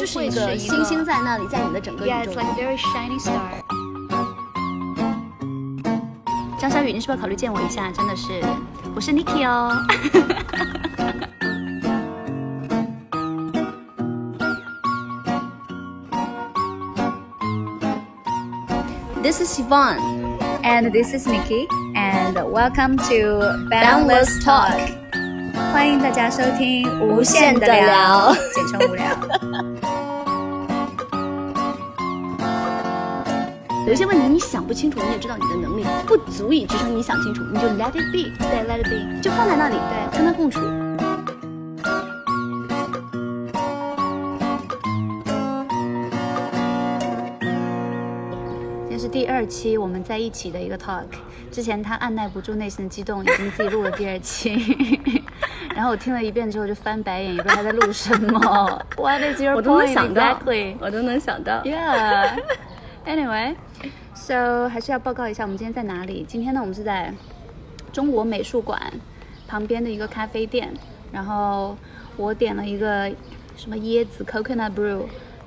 就是一个星星在那里，在你的整个宇 Yeah, 宙 it's like a very shiny star. 张小雨，你是不是要考虑见我一下？真的是，我是 Niki 哦。This is Yvonne. And this is Niki, and welcome to Boundless Talk 欢迎大家收听无限的的聊简称无聊。有些问题你想不清楚，你也知道你的能力不足以支撑你想清楚，你就 let it be，对，Let it be。就放在那里，对跟它共处。今天是第二期我们在一起的一个 talk。之前他按耐不住内心的激动，已经自己录了第二期。然后我听了一遍之后就翻白眼，也不知道他在录什么。What is your 我都能 point 想到 exactly？我都能想到。Yeah. Anyway, so 还是要报告一下我们今天在哪里。今天呢，我们是在中国美术馆旁边的一个咖啡店。然后我点了一个什么椰子 coconut brew，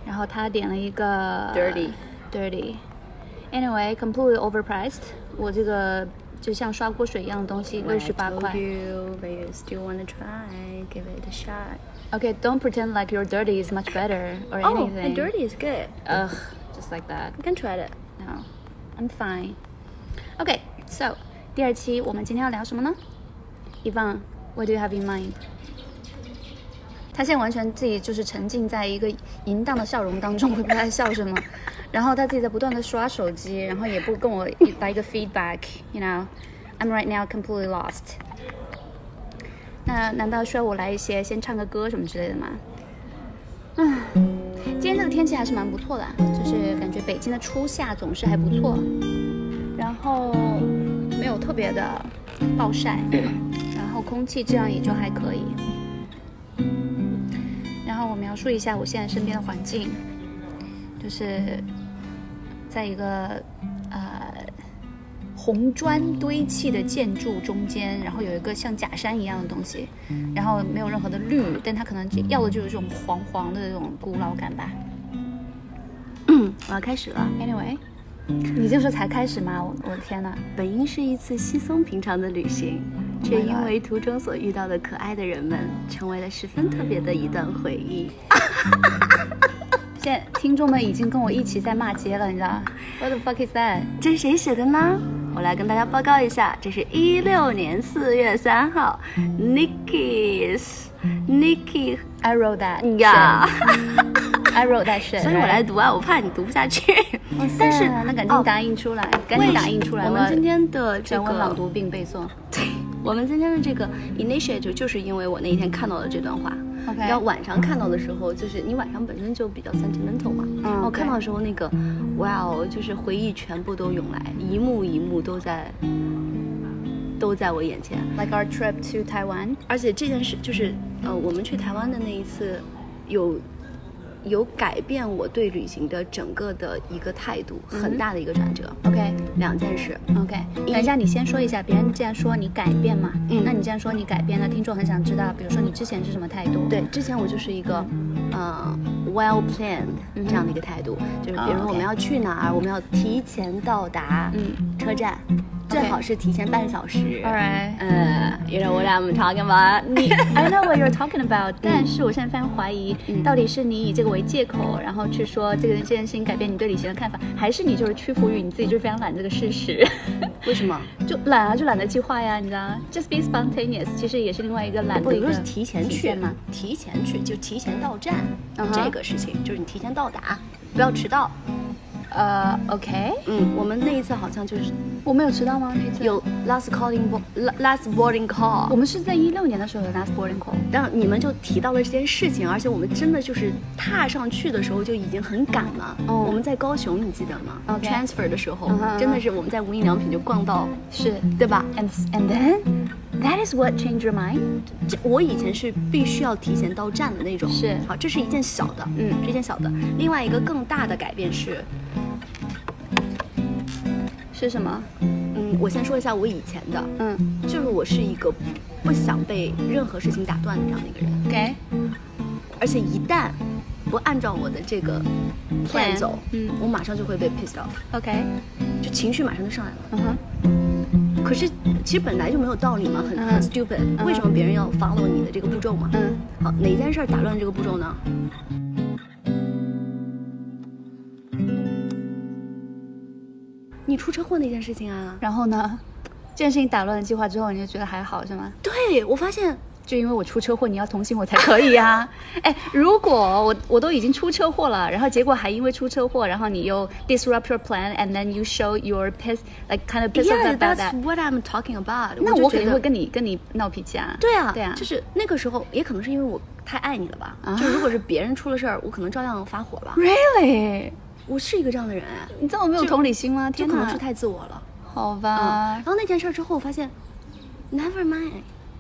然后他点了一个 Dirty dirty。Anyway, completely overpriced。我这个就像刷锅水一样的东西，六十八块。 You, but you still wanna try? Give it a shot. Okay, don't pretend like your dirty is much better or Oh, anything. and dirty is good. Ugh, just like that. You can try it. No, I'm fine. Okay, so 第二期我们今天要聊什么呢？Ivan, what do you have in mind? 他现在完全自己就是沉浸在一个淫荡的笑容当中，我也不知道他在笑什么。然后他自己在不断的刷手机，然后也不跟我来一个 feedback，you know. I'm right now completely lost. 那难道需要我来一些先唱个歌什么之类的吗？ 唉，今天这个天气还是蛮不错的，就是感觉北京的初夏总是还不错，然后没有特别的暴晒，然后空气质量也就还可以。然后我描述一下我现在身边的环境，就是在一个红砖堆砌的建筑中间，然后有一个像假山一样的东西，然后没有任何的绿，但它可能要的就是这种黄黄的这种古老感吧。我要开始了。Anyway，你就说才开始吗？我我的天呐！本应是一次稀松平常的旅行，却 Oh 因为途中所遇到的可爱的人们，成为了十分特别的一段回忆。现在听众们已经跟我一起在骂街了，你知道吗？What the fuck is that？这是谁写的呢？我来跟大家报告一下，这是一六年四月三号，Nicky's Nicky I wrote that 呀 shit. I wrote that shit. 所以我来读啊，我怕你读不下去。但是那赶哦紧打印出来，赶紧打印出来。我们今天的这个朗，读并背诵。对，我们今天的这个 initiative 就是因为我那一天看到了这段话。知道晚上看到的时候，就是你晚上本身就比较 sentimental 嘛。嗯然后看到的时候，那个哇哦，就是回忆全部都涌来，一幕一幕都在都在我眼前。Like our trip to Taiwan. 而且这件事就是，呃，我们去台湾的那一次，有有改变我对旅行的整个的一个态度，很大的一个转折。OK 两件事，OK，等一下你先说一下，别人既然说你改变嘛，嗯。那你既然说你改变了，听众很想知道，比如说你之前是什么态度？对，之前我就是一个，呃，well planned 这样的一个态度，就是比如我们要去哪儿，我们要提前到达嗯。车站，最好是提前半小时。All right. 嗯，you know what I'm talking about？你 I know what you're talking about，但是我现在非常怀疑，嗯到底是你以这个为借口，然后去说这个这件事情改变你对旅行的看法，还是你就是屈服于你自己就是非常懒这个事实？为什么？就懒啊，就懒得计划呀，你知道吗？Just be spontaneous，其实也是另外一个懒不，的一个有时候是提前去体现嘛。提前去就提前到站这个事情就是你提前到达，不要迟到。呃，OK，嗯，我们那一次好像就是我没有迟到吗？那次有 last calling bo- last boarding call，我们是在一六年的时候有 last boarding call。但你们就提到了这件事情，而且我们真的就是踏上去的时候就已经很赶了。哦我们在高雄，你记得吗 OK transfer 的时候真的是我们在无印良品就逛到，是对吧？，and and then that is what changed your mind。这我以前是必须要提前到站的那种。是好，这是一件小的，嗯这件小的。另外一个更大的改变是，是什么？嗯，我先说一下我以前的，嗯就是我是一个不想被任何事情打断的这样的一个人。，OK，而且一旦不按照我的这个 plan Plan，走，嗯我马上就会被 pissed off，OK，就情绪马上就上来了。嗯哼，可是其实本来就没有道理嘛，很嗯很 stupid，嗯为什么别人要 follow 你的这个步骤嘛？嗯好，哪件事儿打乱这个步骤呢？你出车祸那件事情啊？然后呢，这件事情打乱了计划之后，你就觉得还好是吗？对，我发现就因为我出车祸，你要同情我才可以呀、哎，如果我我都已经出车祸了，然后结果还因为出车祸，然后你又 disrupt your plan，and then you show your piss like kind of piss off Yeah, about that's that，what I'm talking about。那我肯定会跟你跟你闹脾气啊。对啊，对啊，就是那个时候，也可能是因为我太爱你了吧。啊就如果是别人出了事儿，我可能照样发火吧。really，我是一个这样的人，哎你这么没有同理心吗？天哪就可能是，太自我了。好嗯，吧然，后那件事儿之后，我发现，never mind，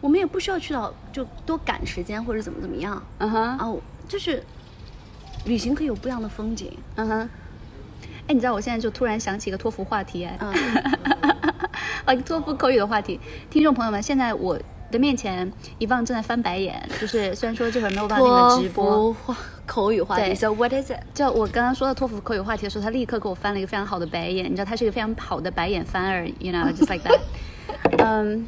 我们也不需要去到就多赶时间或者怎么怎么样嗯哼，啊，我就是旅行可以有不一样的风景。嗯哼。哎，你知道我现在就突然想起一个托福话题，哎，嗯啊，托福口语的话题。听众朋友们，现在我的面前，一望正在翻白眼，就是虽然说这会儿没有办法跟你们直播，口语话题对，So what is it？就我刚刚说到托福口语话题的时候，他立刻给我翻了一个非常好的白眼。你知道他是一个非常好的白眼翻儿，you know，just like that。嗯，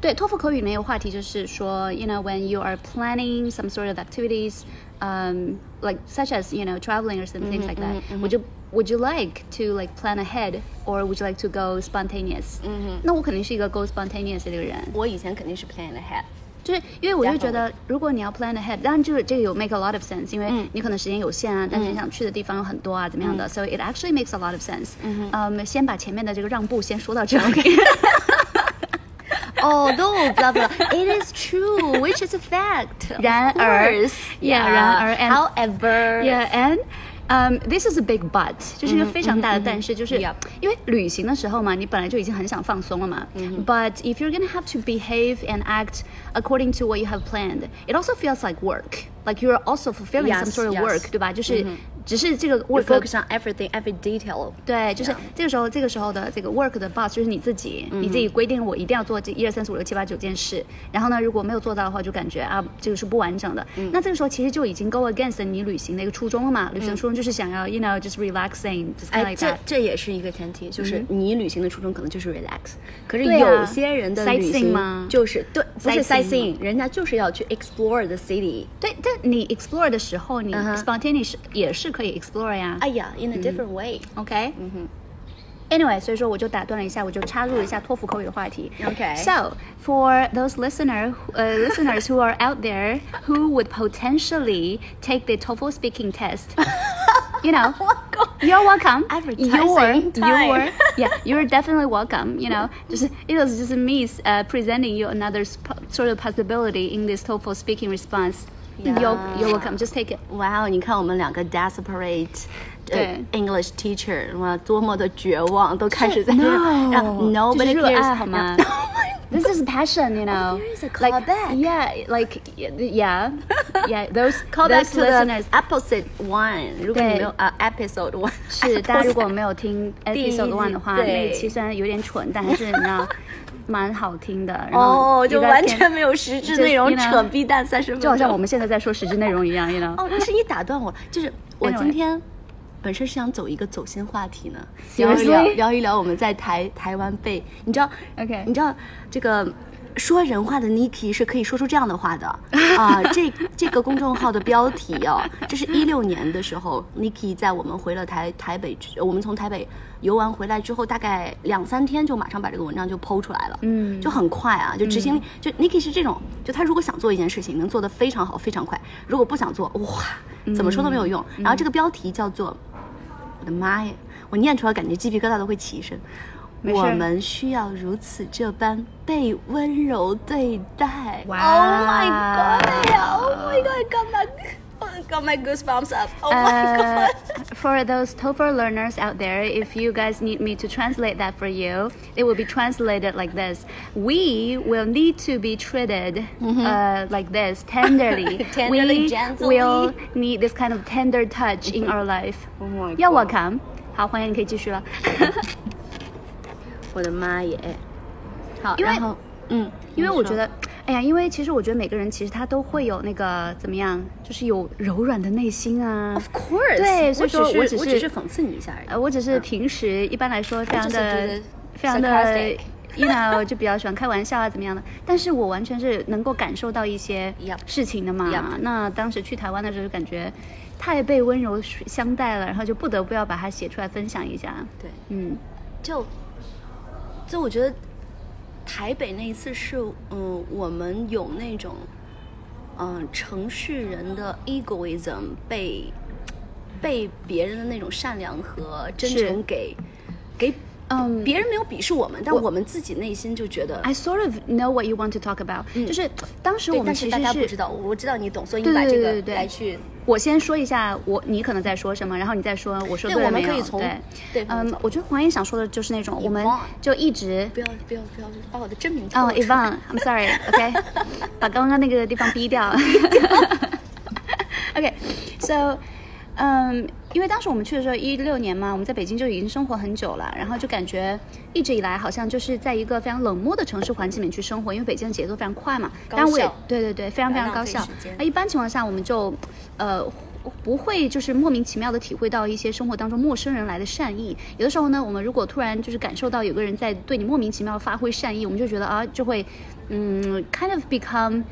对，托福口语里面有话题就是说，you know，when you are planning some sort of activities，um, like such as you know traveling or some things like that，、would you would you like to like plan ahead or would you like to go spontaneous？嗯哼，那我肯定是一个 go spontaneous 的这个人。我以前肯定是 plan ahead。 就是因为我就觉得，如果你要 plan ahead，当然就是这个有 make a lot of sense，因为嗯你可能时间有限啊，但是你想去的地方有很多啊，怎么样的、s o it actually makes a lot of sense。嗯，先把前面的这个让步先说到这里。Although blah blah, it is true, which is a fact. 然而. Yeah, 然而 however, Yeah, and um, this is a big but，就是一个非常大的但是，就是 Yep 因为旅行的时候嘛，你本来就已经很想放松了嘛。But if you're gonna have to behave and act according to what you have planned, it also feels like work. Like you're also fulfilling some sort of work，对吧？就是只是这个 work focus on everything, every detail. 对，就是.这个时候，这个时候的这个 work 的 boss 就是你自己，你自己规定我一定要做这一二三四五六七八九件事，然后呢，如果没有做到的话，就感觉啊这个是不完整的。那这个时候其实就已经 go against 你旅行的一个初衷了嘛。旅行的初衷就是想要，you know just relaxing，just kind of 哎这。这也是一个前提，就是你旅行的初衷可能就是 relax，可是有些人的旅行吗就是对，不是 Sightseeing sightseeing，人家就是要去 explore the city。对，但你 explore 的时候，你嗯哼 spontaneous 也是可以 explore 呀。哎呀，in a different way。 OK，嗯哼。Anyway，所以说我就打断了一下，我就插入了一下托福口语的话题。 Okay. So for those listener, uh, listeners who are out there who would potentially take the TOEFL speaking test, you know, you're welcome. Advertising You're, time. you're, yeah, you're definitely welcome. You know, just it was just me uh, presenting you another sp- sort of possibility in this TOEFL speaking response. You're, you're welcome. Just take it. 哇哦，你看我们两个 desperate，呃对，English teacher，哇，多么的绝望，都开始在这 No，让 nobody 这是热 cares，爱好吗让 This is passion, you know. there is a like, callback. Yeah, like yeah, yeah. Those call back those to the listeners. episode one。如果你对没有啊，episode one 是大家如果没有听第一 episode 集 one 的话，对那一期虽然有点蠢，但还是你知道 蛮好听的。然后哦，就完全没有实质内容扯逼蛋三十分钟，就好像我们现在在说实质内容一样，you know。哦，但是你打断我，就是我今天本身是想走一个走心话题呢，聊一聊聊一聊我们在台台湾被，你知道 OK 你知道这个。说人话的 Niki 是可以说出这样的话的啊！这这个公众号的标题哦，这是一六年的时候，Niki 在我们回了台台北之，我们从台北游玩回来之后，大概两三天就马上把这个文章就剖出来了，嗯就很快啊，就执行力，就 Niki 是这种，就他如果想做一件事情，能做得非常好，非常快；如果不想做，哇，怎么说都没有用。然后这个标题叫做，我的妈呀，我念出来感觉鸡皮疙瘩都会起身。没事我们需要如此这般被温柔对待。哇 Oh my god! Oh my god! I got my, I got my goosebumps up. Oh my Uh, god! for those TOEFL learners out there, if you guys need me to translate that for you, it will be translated like this: We will need to be treated uh, like this tenderly. Mm-hmm. Tenderly, we gently. will need this kind of tender touch in our life. Oh my You're god. welcome. 好，欢迎你可以继续了。 我的妈耶！好，因为然后嗯，因为我觉得，哎呀，因为其实我觉得每个人其实他都会有那个怎么样，就是有柔软的内心啊。Of course，对所以说我只是是我只是讽刺你一下而已。呃，我只是平时一般来说非常的非常的 sarcastic，you know，就比较喜欢开玩笑啊，怎么样的？但是我完全是能够感受到一些事情的嘛。Yep 那当时去台湾的时候，就感觉太被温柔相待了，然后就不得不要把它写出来分享一下。对，嗯，就就我觉得台北那一次是，嗯，我们有那种，嗯，城市人的 egoism 被被别人的那种善良和真诚给给，嗯别人没有鄙视我们，但我我们自己内心就觉得。I sort of know what you want to talk about，、就是当时我们其实是家不知道，我知道你懂，所以你把这个来去我先说一下，我你可能在说什么，然后你再说我说对我们了没有？可以从对对嗯，我觉得黄英想说的就是那种，我们就一直不要不要不要把我的真名哦，Ivan，I'm sorry，OK，、把刚刚那个地方逼掉。OK，so，、嗯，因为当时我们去的时候一六年嘛，我们在北京就已经生活很久了，然后就感觉一直以来好像就是在一个非常冷漠的城市环境里面去生活，因为北京的节奏非常快嘛。高当然我也效对对对，非常非常高效。那一般情况下，我们就呃。不会就是莫名其妙的体会到一些生活当中陌生人来的善意。有的时候呢，我们如果突然就是感受到有个人在对你莫名其妙发挥善意，我们就觉得啊，就会嗯，kind of become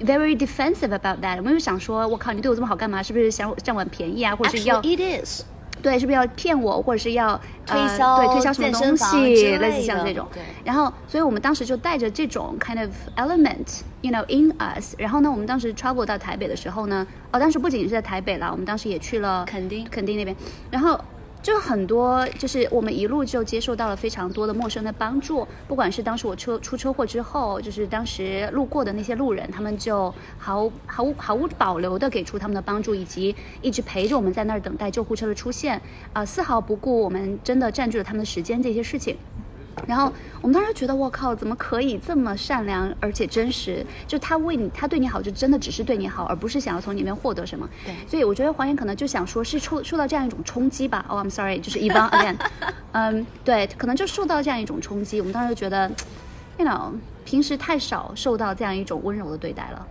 very defensive about that。我们就想说，我靠，你对我这么好干嘛？是不是想占我便宜啊，或者是要 Actually, it is。对，是不是要骗我，或者是要推销呃、对推销什么东西，类类似像这种对。然后，所以我们当时就带着这种 kind of element，you know in us。然后呢，我们当时 travel 到台北的时候呢，哦，当时不仅是在台北啦，我们当时也去了垦丁垦丁那边，然后。就很多，就是我们一路就接受到了非常多的陌生的帮助，不管是当时我车出车祸之后，就是当时路过的那些路人，他们就毫毫无毫无保留的给出他们的帮助，以及一直陪着我们在那儿等待救护车的出现，啊、丝毫不顾我们真的占据了他们的时间这些事情。然后我们当时觉得，我靠，怎么可以这么善良而且真实？就他为你，他对你好，就真的只是对你好，而不是想要从里面获得什么。对所以我觉得黄岩可能就想说，是受受到这样一种冲击吧。哦、i m sorry，就是 Ivan again，嗯，对，可能就受到这样一种冲击。我们当时就觉得，you know，平时太少受到这样一种温柔的对待了。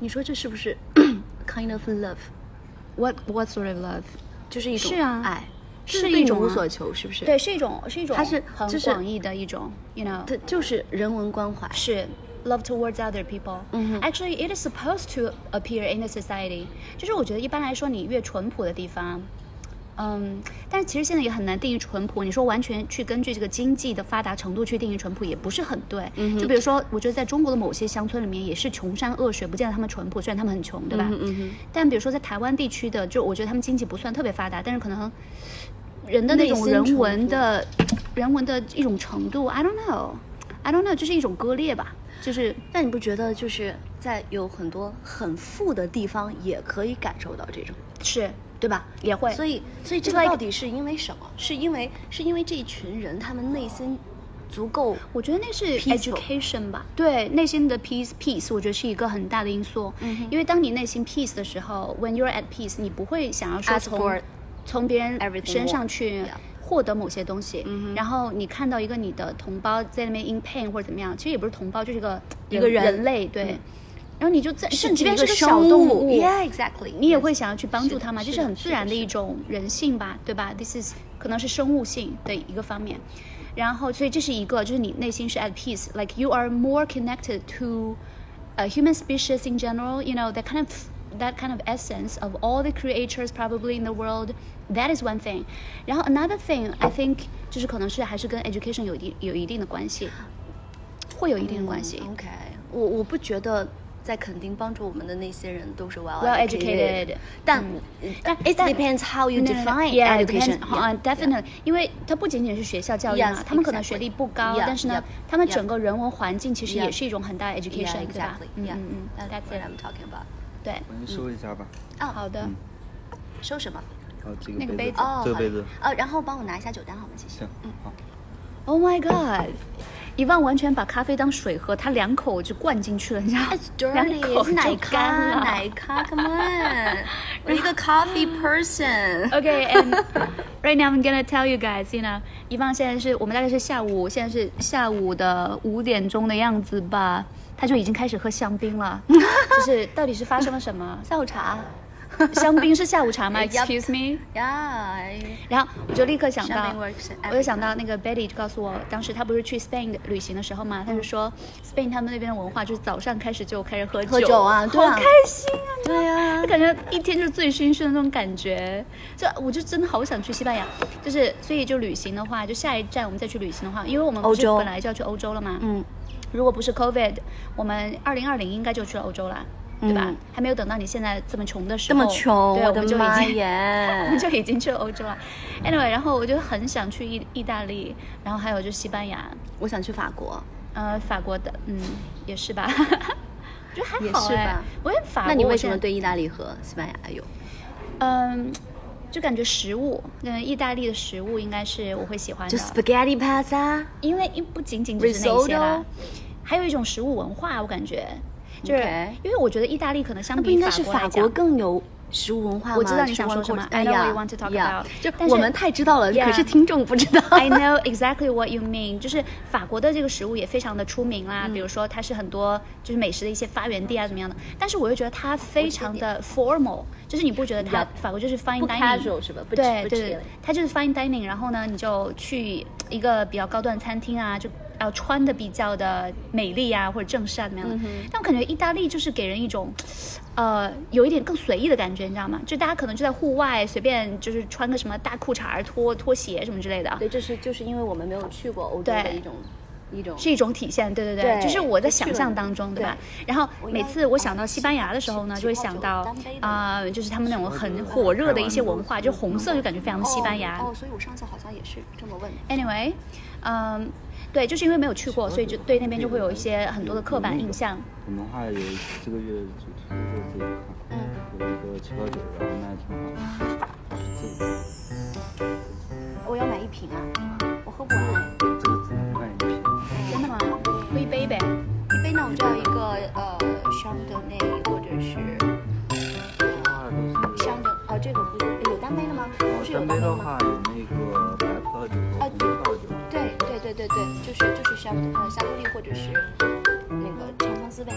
你说这是不是 kind of love？What what sort of love？就是一种是啊爱，是一种啊无所求，是不是？对，，是一种是一种，它是很广义的一种，you know，它就是人文关怀。是 love towards other people。嗯哼 Actually, it is supposed to appear in the society。就是我觉得一般来说，你越淳朴的地方。嗯，但是其实现在也很难定义淳朴。你说完全去根据这个经济的发达程度去定义淳朴，也不是很对。嗯就比如说，我觉得在中国的某些乡村里面也是穷山恶水，不见得他们淳朴，虽然他们很穷，对吧？嗯但比如说在台湾地区的，就我觉得他们经济不算特别发达，但是可能人的那种人文的人文的一种程度，I don't know，I don't know，就是一种割裂吧，就是但你不觉得就是在有很多很富的地方也可以感受到这种，是对吧？也会，所以，所以这个到底是因为什么？是因为是因为这一群人他们内心足够我觉得那是 education 吧，对内心的 peace peace，我觉得是一个很大的因素。嗯因为当你内心 peace 的时候，when you're at peace，你不会想要说从从别人身上去获得某些东西。嗯然后你看到一个你的同胞在那边 in pain 或者怎么样，其实也不是同胞，就是一个一个人人类，对。嗯然后你就在，甚至是个一个小动物物 Yeah, exactly 你也会想要去帮助它嘛，这是很自然的一种人性吧，对吧？This is 可能是生物性的一个方面。然后，所以这是一个，就是你内心是 at peace，like you are more connected to a human species in general. You know that kind of that kind of essence of all the creatures probably in the world. That is one thing. 然后 another thing, I think 就是可能是还是跟 education 有一有一定的关系，会有一定的关系。 OK，我我不觉得在垦丁帮助我们的那些人都是 well Well educated 但但 it 但 depends how you No, no, no. define yeah, it education. depends on definitely，因为它不仅仅是学校教育嘛 Yes，他们可能 exactly. 学历不高 Yeah, 但是呢 yeah，他们 yeah. 整个人文环境其实 Yeah. 也是一种很大的 Yeah, education，对吧 exactly. 嗯 Yeah, 嗯嗯 that's ，That's what it， I'm talking about. 对，我先收一下吧。哦，好的，收什么？好，这个那个杯子，哦，这个杯子。呃，然后帮我拿一下酒单好吗？谢谢。行，好。Oh my god！伊万完全把咖啡当水喝，他两口就灌进去了，你知道吗 It's 两 dirty，口是奶就干咖，了。奶咖，Come on，我一个 coffee person。Okay, and right now I'm gonna tell you guys, you know，伊万现在是我们大概是下午，现在是下午的五点钟的样子吧，他就已经开始喝香槟了，就是到底是发生了什么？下午茶。香槟是下午茶吗？Excuse me。呀，然后我就立刻想到我就想到那个 Betty 就告诉我，当时她不是去 Spain 的旅行的时候嘛，她就说 Spain 他们那边的文化就是早上开始就开始喝酒，喝酒啊对啊好开心啊！对呀就感觉一天就是醉醺醺的那种感觉，就我就真的好想去西班牙，就是所以就旅行的话，就下一站我们再去旅行的话，因为我们不是欧洲。本来就要去欧洲了嘛，嗯，如果不是 COVID，我们二零二零应该就去了欧洲了，对吧？嗯还没有等到你现在这么穷的时候，这么穷，对，我 我们就已经。我们！就已经去了欧洲了。Anyway，然后我就很想去意意大利，然后还有就西班牙，我想去法国，呃，法国的，嗯，也是吧。我觉得还也好哎是吧，我也法国，那你为什？么对意大利和西班牙有？嗯，就感觉食物，嗯，意大利的食物应该是我会喜欢的就，spaghetti pasta，因为因不仅仅只是那些啦还有一种食物文化，我感觉。就是因为我觉得意大利可能相比法国更有食物文化吗？我知道你想说什么 I 哎 know you want to talk 呀 about 就但是我们太知道了，可是听众不知道。I know exactly what you mean，就是法国的这个食物也非常的出名啦，嗯。比如说它是很多就是美食的一些发源地啊，怎么样的。但是我又觉得它非常的 formal，就是你不觉得它法国就是 fine 吧？对对它就是 fine dining，然后呢，你就去一个比较高端餐厅啊，就要穿的比较的美丽啊，或者正式啊，怎么样的。但我感觉意大利就是给人一种，呃，有一点更随意的感觉，你知道吗？就大家可能就在户外随便就是穿个什么大裤衩儿、拖拖鞋什么之类的。对，这是就是因为我们没有去过欧洲对的一种一种是一种体现，对对对，对就是我在想象当中，对吧？然后每次我想到西班牙的时候呢，就会想到啊、就是他们那种很火热的一些文化，就红色就感觉非常的西班牙。哦，所以我上次好像也是这么问。Anyway，嗯，对，就是因为没有去过，所以就对那边就会有一些很多的刻板印象。我们话有这个月的主题就可以看，嗯，有一个七八九，然后卖的挺好的。这个我要买一瓶啊，我喝不完。这个只能卖一瓶。真的吗？喝一杯呗。一杯呢，我就要一个呃香的那或者是。香德哦，这个不有单杯的吗？不是有单单杯的？话有那个白葡萄酒和红葡萄酒。对对对就是，就是就是香呃夏布利或者是那个长相思呗，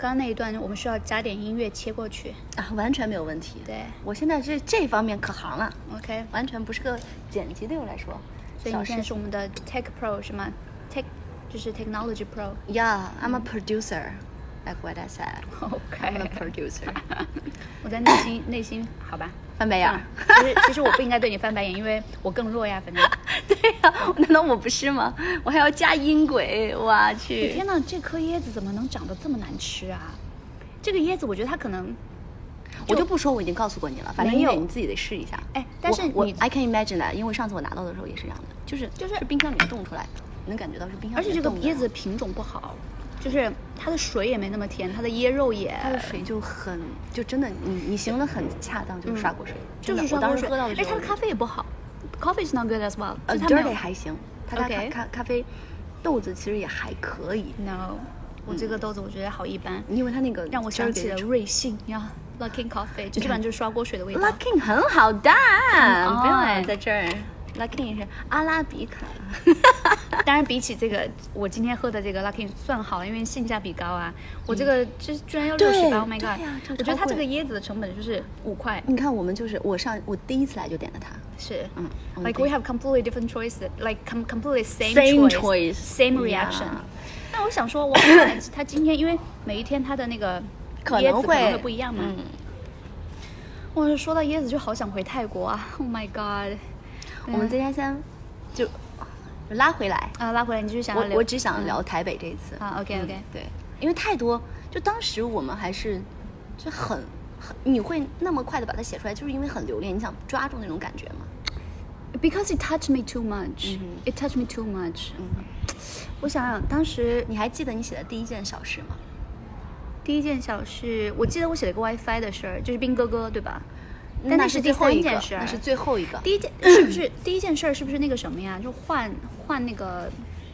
刚刚那一段我们需要加点音乐切过去。啊，完全没有问题。对我现在这这方面可行了，，OK。完全不是个剪辑对我来说。所以你现在是我们的 Tech Pro 是吗？Tech 就是 Technology Pro。Yeah, I'm a producer, like what I said. OK. I'm a producer. 我在内心内心好吧。翻白眼儿。其实其实我不应该对你翻白眼，因为我更弱呀，反正。难道我不是吗？我还要加音轨，我去！天呐，这颗椰子怎么能长得这么难吃啊？这个椰子，我觉得它可能，我就不说，我已经告诉过你了，反正没有音乐你自己得试一下。哎但是你 I can imagine that，因为上次我拿到的时候也是这样的，就是就是是冰箱里面冻出来的，能感觉到是冰箱而且这个。椰子品种不好，就是它的水也没那么甜，它的椰肉也它的水就很，就真的，你你形容的很恰当，就是刷锅水，就是刷锅水。时喝到的时候，而且它的咖啡也不好，coffee is not good as well。呃就它没有 dirty 还行，他家咖咖咖啡豆子其实也还可以，No，我这个豆子我觉得好一般，因为它那个让我想起了瑞幸呀，Luckin Coffee，就基本上就是刷锅水的味道。Luckin 很好的，哦不用在这儿。Luckin 是阿拉比卡，当然，比起这个，我今天喝的这个 Lucky 算好了，因为性价比高啊。我这个这居然要六对十八，Oh my god！我觉得它这个椰子的成本就是五块，你看我们就是我上我第一次来就点了它，是。嗯 Like we have completely different choices, like com completely same choice, same reaction. 那我想说，哇，他今天因为每一天他的那个椰子可能能会会不一样嘛。嗯，哇，说到椰子就好想回泰国啊！Oh my god！我们今天先就拉回来，啊，拉回来，你继续想我我只想聊台北这一次啊，OK，OK 嗯对，因为太多，就当时我们还是就很很你会那么快的把它写出来，就是因为很留恋，你想抓住那种感觉吗？Because it touched me too much. 嗯 It touched me too much. 嗯我想想，当时你还记得你写的第一件小事吗？第一件小事，我记得我写了一个 WiFi 的事儿，就是兵哥哥，对吧？但那那是第三件事，儿那是最后一个。第一件是不是第一件事儿？是不是那个什么呀？就换换那个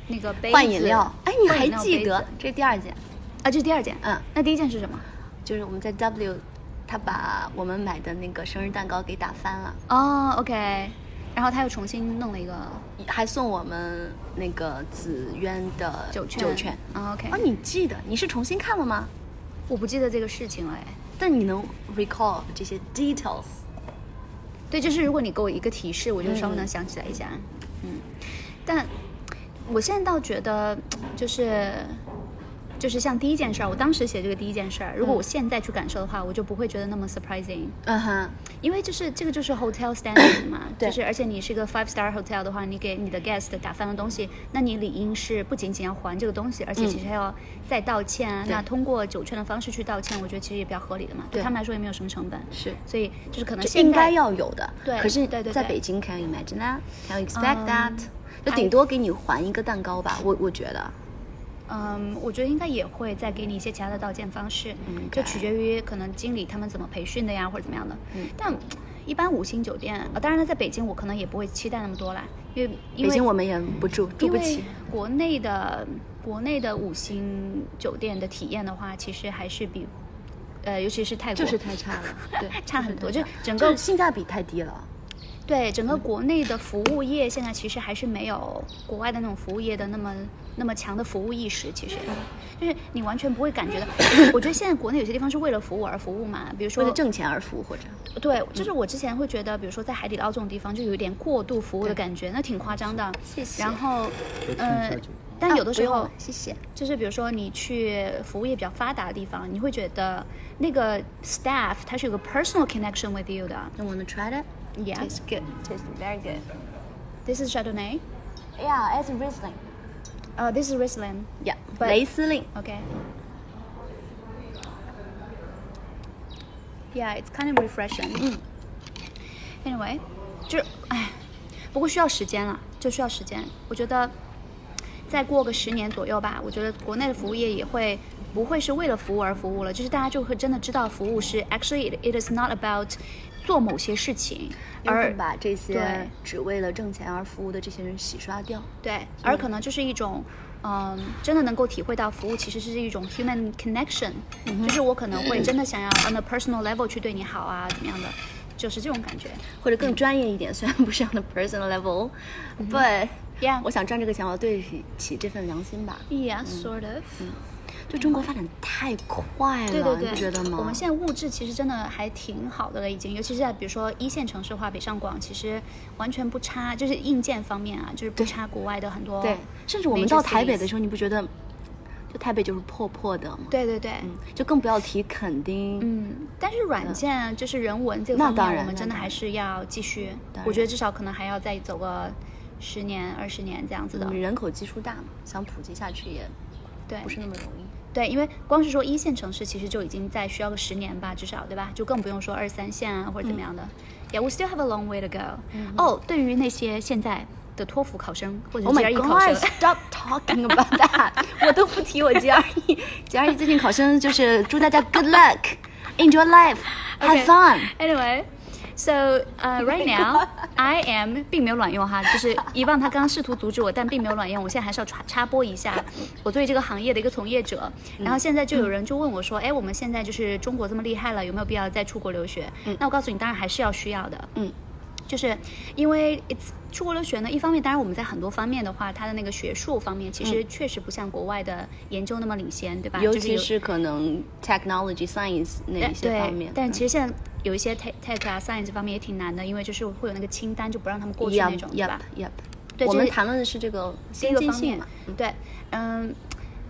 那个杯子，换饮料，哎，你还记得？这是第二件，啊？这是第二件。嗯，那第一件是什么？就是我们在 W，他把我们买的那个生日蛋糕给打翻了，哦，OK。然后他又重新弄了一个还送我们那个紫渊的酒券。酒券。啊，OK。啊，你记得？你是重新看了吗？我不记得这个事情了，哎。但你能 recall 这些 details？对，就是如果你给我一个提示，我就稍微能嗯想起来一下。嗯，但我现在倒觉得，就是就是像第一件事儿，我当时写这个第一件事儿，如果我现在去感受的话，我就不会觉得那么 surprising，嗯哼，因为就是这个就是 hotel standard 嘛，对就是而且你是一个 five star hotel 的话，你给你的 guest 打翻了东西，那你理应是不仅仅要还这个东西，而且其实还要再道歉啊。嗯那通过酒券的方式去道歉，我觉得其实也比较合理的嘛，对对他们来说也没有什么成本。是。所以就是可能应该要有的，对可是对对对在北京，can you imagine that？Can you expect 嗯 that？、就顶多给你还一个蛋糕吧，我我觉得。嗯，我觉得应该也会再给你一些其他的道歉方式，嗯就取决于可能经理他们怎么培训的呀，或者怎么样的。嗯但一般五星酒店，呃，当然了，在北京我可能也不会期待那么多啦，因为因为北京我们也不住，住不起。国内的国内的五星酒店的体验的话，其实还是比，呃，尤其是泰国，就是太差了，对，差很多，就就是整个性价比太低了。对整个国内的服务业现在其实还是没有国外的那种服务业的那么那么强的服务意识，其实就是你完全不会感觉到。我觉得现在国内有些地方是为了服务而服务嘛，比如说为了挣钱而服务，或者对，就是我之前会觉得，比如说在海底捞这种地方，就有一点过度服务的感觉，那挺夸张的。谢谢然后呃。但有的时候谢谢。就是比如说你去服务业比较发达的地方，你会觉得那个 staff 他是有个 personal connection with you 的。You wanna try that? Yeah. Tastes good. Tastes very good. This is Chardonnay. Yeah, it's Riesling. Uh, this is Riesling. Yeah, But- 雷司令。 Okay. Yeah, it's kind of refreshing. 嗯。Anyway，就是哎，不过需要时间了，就需要时间。我觉得再过个十年左右吧，我觉得国内的服务业也会不会是为了服务而服务了，就是大家就会真的知道服务是 actually it, it is not about 做某些事情，而而把这些对只为了挣钱而服务的这些人洗刷掉。对，而可能就是一种，嗯，真的能够体会到服务其实是一种 human connection，、就是我可能会真的想要 on a personal level 去对你好啊，怎么样的，就是这种感觉。或者更专业一点，虽然不是 on the personal level，but、Yeah，我想赚这个钱，我要对得起这份良心吧。yeah sort of，、就中国发展太快了，对对对，你不觉得吗？我们现在物质其实真的还挺好的了，已经，尤其是在比如说一线城市化，北上广其实完全不差，就是硬件方面啊，就是不差国外的很多。对，甚至我们到台北的时候，你不觉得，就台北就是破破的吗？对对对，嗯，就更不要提垦丁。嗯，但是软件就是人文这个方面，我们真的还是要继续。我觉得至少可能还要再走个十年、二十年这样子的。嗯人口基数大嘛，想普及下去也对，不是那么容易。对，因为光是说一线城市，其实就已经在需要个十年吧，至少对吧？就更不用说二三线啊或者怎么样的。Yeah, we still have a long way to go. 哦，对于那些现在的托福考生或者 Oh GRE 考生! Stop talking about that！我都不提我 GRE。GRE 最近考生就是祝大家 good luck, enjoy life, have fun。Anyway, so uh, right now I am 并没有卵用哈，就是 遗忘他刚刚试图阻止我，但并没有卵用。我现在还是要插插播一下，我作为这个行业的一个从业者，然后现在就有人就问我说，哎，我们现在就是中国这么厉害了，有没有必要再出国留学？那我告诉你，当然还是要需要的。嗯。就是因为 it's 出国留学呢，一方面当然我们在很多方面的话，它的那个学术方面其实确实不像国外的研究那么领先，对吧？尤其是可能 technology science 那一些方面，但其实现在有一些 tech tech 啊 science 方面也挺难的，因为就是会有那个清单，就不让他们过去那种，对吧我们谈论的是这个先进性嘛。，对，嗯，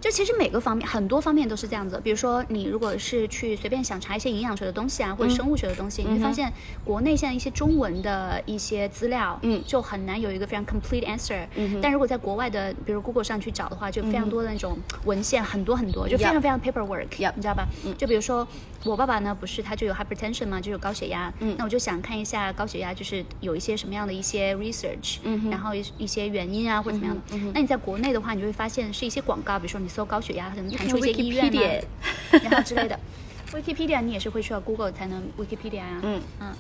就其实每个方面，很多方面都是这样子。比如说，你如果是去随便想查一些营养学的东西啊，或者生物学的东西，你会发现国内现在一些中文的一些资料，嗯。就很难有一个非常 complete answer。嗯但如果在国外的，比如 Google 上去找的话，就非常多的那种文献，很多很多，就非常非常 paperwork，、Yup 你知道吧？就比如说我爸爸呢，不是他就有 hypertension 嘛，就有高血压，嗯。那我就想看一下高血压就是有一些什么样的一些 research，、嗯然后一一些原因啊或者怎么样的。嗯那你在国内的话，你就会发现是一些广告，比如说你搜高血压，可能弹出一些医院啊，然后之类的。Wikipedia 你也是会需要 Google 才能 Wikipedia 呀、嗯嗯。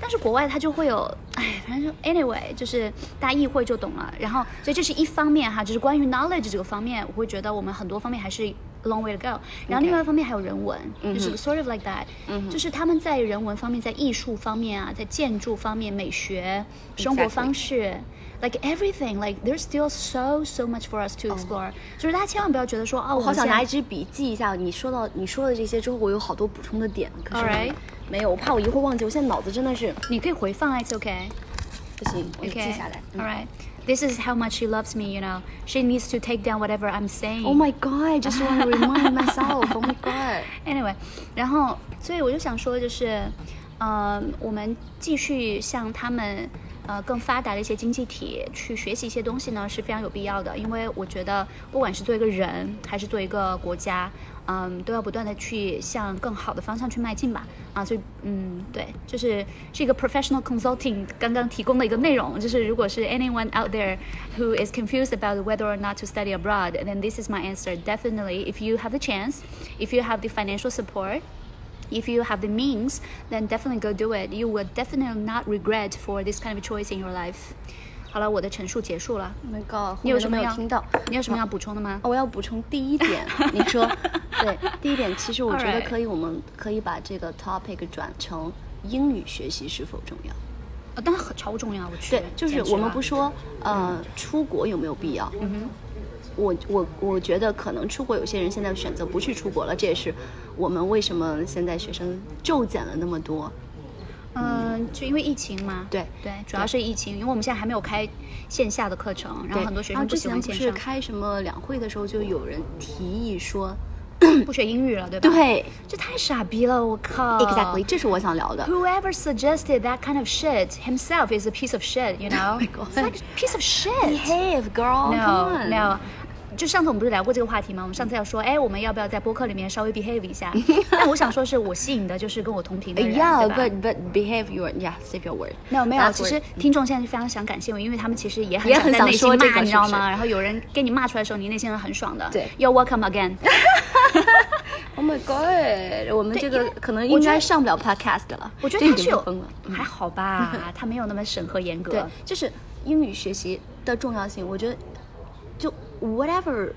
但是国外它就会有，哎，反正就 anyway，就是大家意会就懂了。然后，所以这是一方面哈，就是关于 knowledge 这个方面，我会觉得我们很多方面还是 long way to go。然后另外一方面还有人文就是 sort of like that，、就是他们在人文方面，在艺术方面啊，在建筑方面、美学、生活方式。Like everything, like there's still so so much for us to explore、就是大家千万不要觉得说，啊，我好想拿一支笔记一下你说到你说的这些之后，我有好多补充的点，可是 Alright 没有，我怕我一会儿忘记。我现在脑子真的是你可以回放啊，It's okay. 不行，我.记下来。嗯 All right. This is how much she loves me, you know. She needs to take down whatever I'm saying. Oh my god! I just want to remind myself. Oh my god! Anyway，然后所以我就想说，就是，呃，我们继续向他们。呃，更发达的一些经济体去学习一些东西呢，是非常有必要的。因为我觉得，不管是做一个人，还是做一个国家，嗯，都要不断的去向更好的方向去迈进吧。啊，所以，嗯，对，就是是一个 professional consulting 刚刚提供的一个内容。就是如果是 anyone out there who is confused about whether or not to study abroad, then this is my answer. Definitely, if you have the chance, if you have the financial support, if you have the means, then definitely go do it. You will definitely not regret for this kind of choice in your life. 好了，我的陈述结束了。Oh my god！你有什么要听到？你有什么要补充的吗？哦我要补充第一点，你说对，第一点，其实我觉得 可以，我们可以把这个 topic 转成英语学习是否重要？呃，当然很超重要，我去。对，就是我们不说呃出国有没有必要，嗯哼。我我我觉得可能出国有些人现在选择不去出国了，这也是我们为什么现在学生骤减了那么多。嗯，就因为疫情嘛。对对，主要是疫情，因为我们现在还没有开线下的课程，然后很多学生不喜欢前不是开什么两会的时候，就有人提议说，不学英语了，对吧？，对这太傻逼了，我靠。，exactly，这是我想聊的。Whoever suggested that kind of shit himself is a piece of shit, you know? my God. It's like a piece of shit. Behave, girl. No, no. 就上次我们不是聊过这个话题吗？我们上次要说，哎，我们要不要在播客里面稍微 behave 一下？但我想说，是我吸引的就是跟我同频的人 Yeah, 对吧 but but behave your yeah, save your word. 没有没有，其实听众现在是非常想感谢我，因为他们其实也很也很想在内心骂，说这个你知道吗？然后有人给你骂出来的时候，你内心是很爽的。对，You're welcome again。Oh my god，我们这个可能应该上不了 podcast 了。我觉得他是有经不疯了。还好吧，他没有那么审核严格。对，就是英语学习的重要性，我觉得就 whatever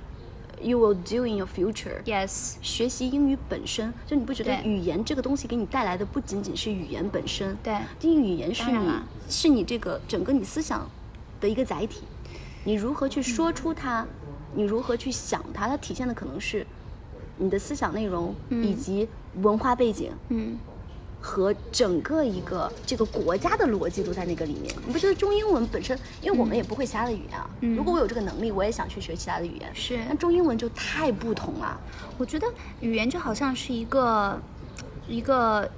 you will do in your future。Yes，学习英语本身，就你不觉得语言这个东西给你带来的不仅仅是语言本身，对。因为语言是你是你这个整个你思想的一个载体，你如何去说出它，你如何去想它，它体现的可能是你的思想内容、以及文化背景嗯，和整个一个这个国家的逻辑都在那个里面。你不觉得中英文本身，因为我们也不会其他的语言啊，嗯如果我有这个能力，我也想去学其他的语言，是但中英文就太不同了。我觉得语言就好像是一个一个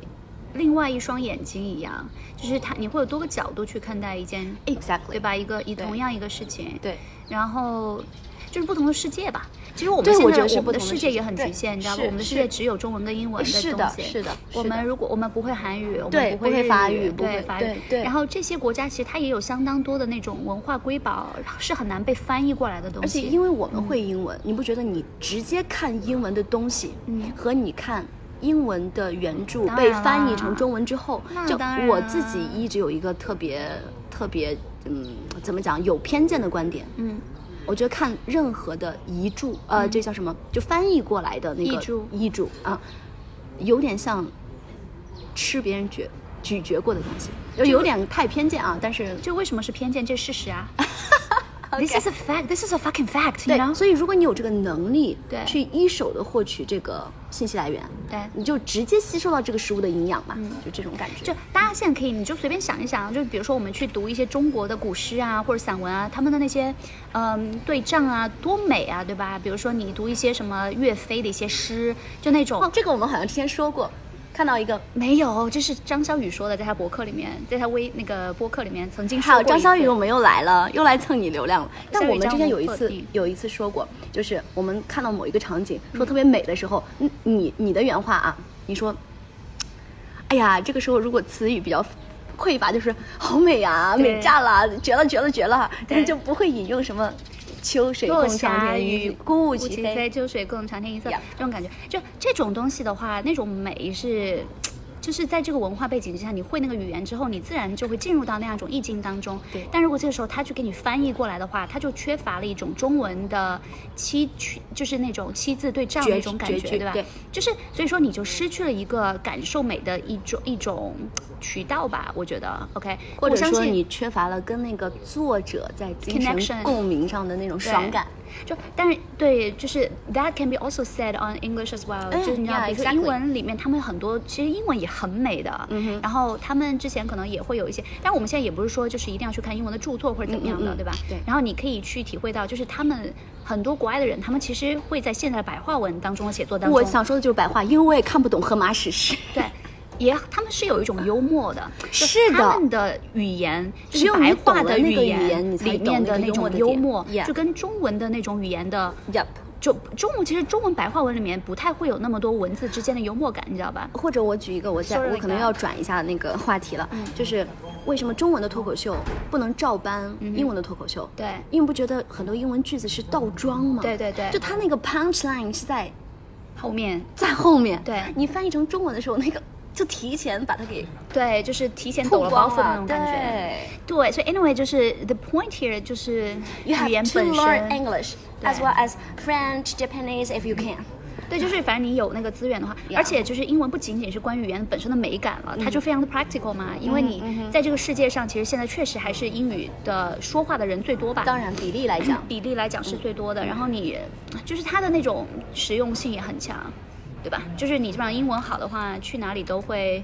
另外一双眼睛一样，就是它你会有多个角度去看待一件，Exactly，对？吧？一个以同样一个事情，对。然后就是不同的世界吧。其实我们对我现在我们觉得是不同的的世界也很局限，你知道吗？我们的世界只有中文跟英文的东西。的是的我们如果我们不会韩语，我对们会不会法语，不会法语然后这些国家其实它也有相当多的那种文化瑰宝，是很难被翻译过来的东西而西。且因为我们会英文，你不觉得你直接看英文的东西，嗯和你看英文的原著被翻译成中文之后，就当我自己一直有一个特别特别嗯，怎么讲有偏见的观点。嗯，我觉得看任何的遗著，呃，这叫什么？就翻译过来的那个译著遗著啊，有点像吃别人咀咀嚼过的东西，就有点太偏见啊。但是这为什么是偏见？这是事实啊。This is a fact. This is a fucking fact. 对?所以如果你有这个能力，对去一手的获取这个信息来源，对你就直接吸收到这个食物的营养嘛，就这种感觉。就大家现在可以，你就随便想一想，就比如说我们去读一些中国的古诗啊，或者散文啊，他们的那些嗯对仗啊，多美啊，对吧？比如说你读一些什么岳飞的一些诗，就那种、哦，这个我们好像之前说过，看到一个，没有，这是张小雨说的，在他博客里面，在他微那个播客里面曾经说过。张小雨，我们又来了，又来蹭你流量了。但我们之前有一次有一次说过，就是我们看到某一个场景说特别美的时候，嗯你你的原话啊，你说，哎呀，这个时候如果词语比较。匮乏就是好美啊，美炸了，绝了，绝了，绝了！但是就不会引用什么秋水共长霞天一色，孤鹜齐齐飞。秋水共长天一色这种感觉，就这种东西的话，那种美是。就是在这个文化背景之下，你会那个语言之后，你自然就会进入到那样一种意境当中。对但如果这个时候他去给你翻译过来的话，他就缺乏了一种中文的七曲，就是那种七字对仗那种感觉，对吧？对就是所以说你就失去了一个感受美的一种一种渠道吧，我觉得。OK，或者我相信说你缺乏了跟那个作者在精神共鸣上的那种爽感。就但是对，就是 that can be also said on English as well、嗯就是你知道 yeah, 比如说英文里面他们很多其实英文也很美的，嗯哼然后他们之前可能也会有一些，但我们现在也不是说就是一定要去看英文的著作或者怎么样的，对吧？对然后你可以去体会到，就是他们很多国外的人，他们其实会在现在的白话文当中的写作当中，我想说的就是白话，因为我也看不懂荷马史诗。对。也，他们是有一种幽默的，是的。他们的语言就是只有你白话的那个语言里面的那种幽默，就跟中文的那种语言的 Yup 就中文其实中文白话文里面不太会有那么多文字之间的幽默感，你知道吧？或者我举一个，我在我可能要转一下那个话题了，嗯。就是为什么中文的脱口秀不能照搬英文的脱口秀？对。因为不觉得很多英文句子是倒装吗？对对对。就他那个 punch line 是在后面。在后面，对。你翻译成中文的时候，那个就提前把它给对，就是提前抖曝了包袱的那，种感觉。对。对，所以 anyway 就是 the point here 就是语言 have to 本 learn 身。English as well as French, Japanese if you can. 对，就是反正你有那个资源的话而且就是英文不仅仅是关于语言本身的美感了，它就非常的 practical 嘛，因为你在这个世界上，其实现在确实还是英语的说话的人最多吧。当然，比例来讲，比例来讲是最多的。然后你就是它的那种实用性也很强，对吧？就是你基本上英文好的话，去哪里都会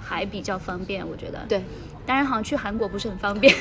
还比较方便，我觉得。对。当然，好像去韩国不是很方便，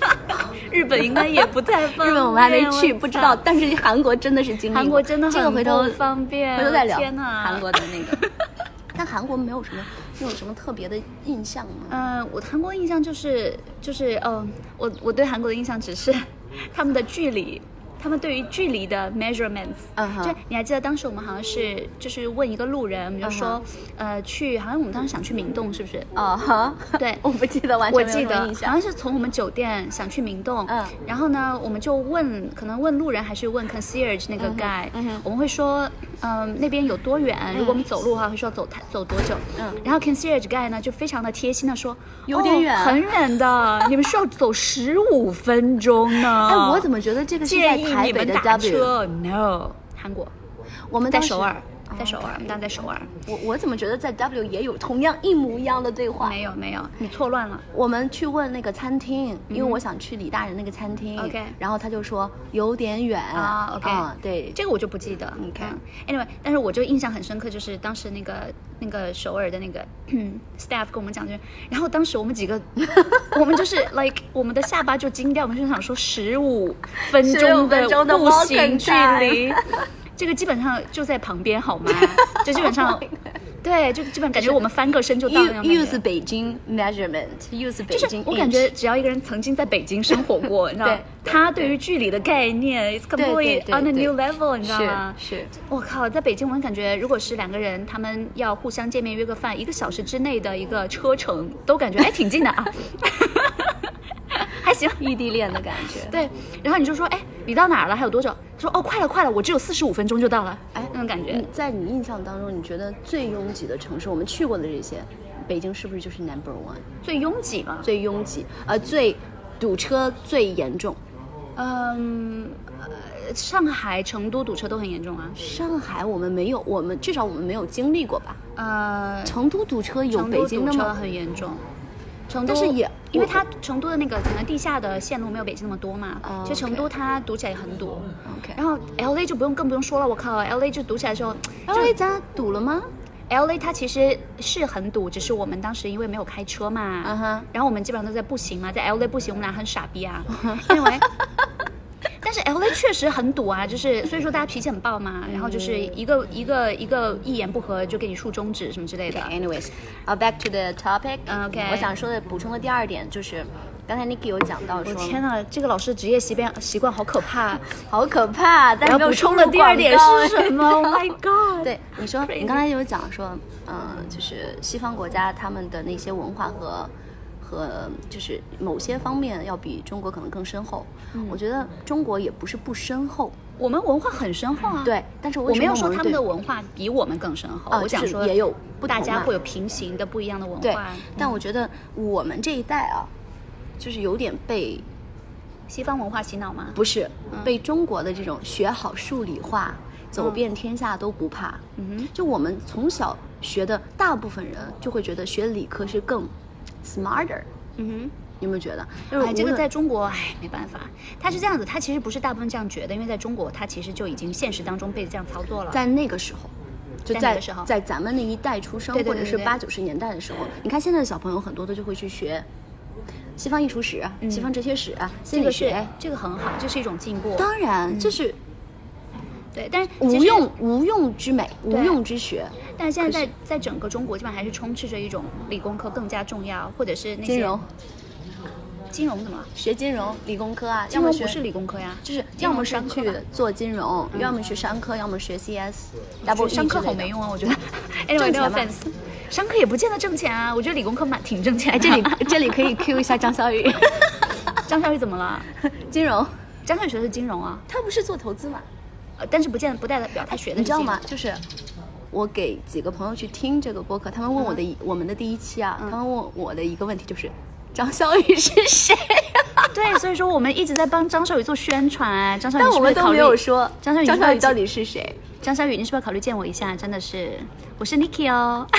日本应该也不太方便。日本我们还没去，不知道。但是韩国真的是经历，韩国真的很这个回头方便回头再聊。天哪韩国的那个，但韩国没有什么，你有什么特别的印象吗？嗯，我韩国印象就是就是，嗯，我我对韩国的印象只是 他们的距离。他们对于距离的 measurements，、就你还记得当时我们好像是就是问一个路人，我们就说嗯呃去，好像我们当时想去明洞，是不是？啊哈，对 我不记得，完我全没有印记得好像。是从我们酒店想去明洞，嗯然后呢，我们就问，可能问路人还是问 concierge 那个 guy，、我们会说，嗯、那边有多远？如果我们走路的话，会说走太走多久？嗯然后 concierge guy 呢就非常的贴心的说，有点远哦很远的，你们需要走十五分钟呢。哎，我怎么觉得这个是在台北的你们打 W？车？No，韩国，我们在首尔，在首尔，我们在首尔。我我怎么觉得在 W 也有同样一模一样的对话？没有没有，你错乱了。我们去问那个餐厅，因为我想去李大人那个餐厅。OK 然后他就说有点远啊，OK 啊对，这个我就不记得。你看嗯，anyway，但是我就印象很深刻，就是当时那个那个首尔的那个 staff 跟我们讲，就是，然后当时我们几个，我们就是 like 我们的下巴就惊掉，我们就想说十五分钟15分钟的步行距离，这个基本上就在旁边好吗？就基本上。对，就基本感觉我们翻个身就到那种感觉 use 北京 measurement，use 北就是。我感觉只要一个人曾经在北京生活过，你知道？他对于距离的概念，it's 对 completely on a new level，你知道吗？是是我靠，在北京，我感觉如果是两个人，他们要互相见面约个饭，一个小时之内的一个车程，都感觉哎挺近的啊，还行。异地恋的感觉。对，然后你就说，哎，你到哪儿了？还有多久？他说，哦，快了，快了，我只有四十五分钟就到了。哎，那种感觉。在你印象当中，你觉得最拥挤的城市，我们去过的这些，北京是不是就是 number one？最拥挤嘛，最拥挤，呃，最堵车最严重。嗯，呃，上海、成都堵车都很严重啊。上海我们没有，我们至少我们没有经历过吧？呃，成都堵车有北京那么？很严重。成都但是也因为我它成都的那个可能地下的线路没有北京那么多嘛，哦其实成都它堵起来也很堵。OK 然后 L A 就不用更不用说了，我靠，L A 就堵起来的时候，然后咱堵了吗？L A 它其实是很堵，只是我们当时因为没有开车嘛嗯哼然后我们基本上都在步行嘛，在 L A 步行，我们俩很傻逼啊，因为。但是 L A 确实很堵啊，就是所以说大家脾气很暴嘛，然后就是一个一个一个一言不合就给你竖中指什么之类的。Anyways，啊、b a c k to the topic。嗯，OK 我想说的补充的第二点就是，刚才 Niki 有讲到我说，天呐，这个老师职业习惯习惯好可怕。好可怕，但是补充的第二点是什么？Oh my god！对，你说你刚才有讲说，嗯、就是西方国家他们的那些文化和和就是某些方面要比中国可能更深厚。嗯我觉得中国也不是不深厚，我们文化很深厚啊。，对，但是我没有说他们的文化比我们更深厚，我想说也有不大家会有平行的不一样的文对化。，但我觉得我们这一代啊，就是有点被西方文化洗脑吗？不是嗯被中国的这种学好数理化，走遍天下都不怕。嗯哼就我们从小学的，大部分人就会觉得学理科是更 smarter。嗯你有没有觉得？哎，这个在中国，哎，没办法，他是这样子，他其实不是大部分这样觉得，因为在中国，他其实就已经现实当中被这样操作了。在那个时候，就在在那个时候在咱们那一代出生，对对对对对或者是八九十年代的时候，你看现在的小朋友很多的就会去学西方艺术史、西方哲学史、心理学。这个很好，这是一种进步。当然，这是对，但是无用无用之美，无用之学。但是现在在在整个中国，基本上还是充斥着一种理工科更加重要，或者是那些金融，金融怎么了？学金融、理工科啊，要么学金融不是理工科呀，就是要么是去做金融，要么学商科，要么学 CS、double E 商科好没用啊，我觉得。anyway, 挣 no 钱嘛 offense，商科也不见得挣钱啊，我觉得理工科蛮挺挣钱哎，这里这里可以 Q 一下张小雨，张小雨怎么了？金融，张小雨学的是金融啊，他不是做投资嘛？呃但是不见不代表他学的你知道吗？？就是我给几个朋友去听这个播客，他们问我的一、我们的第一期啊，他们问我的一个问题就是张小雨是谁？对，所以说我们一直在帮张小雨做宣传。张小雨，但我们都没有说张小雨，到底是谁？张小雨，你是不是要考虑见我一下？真的是，我是 Niki 哦。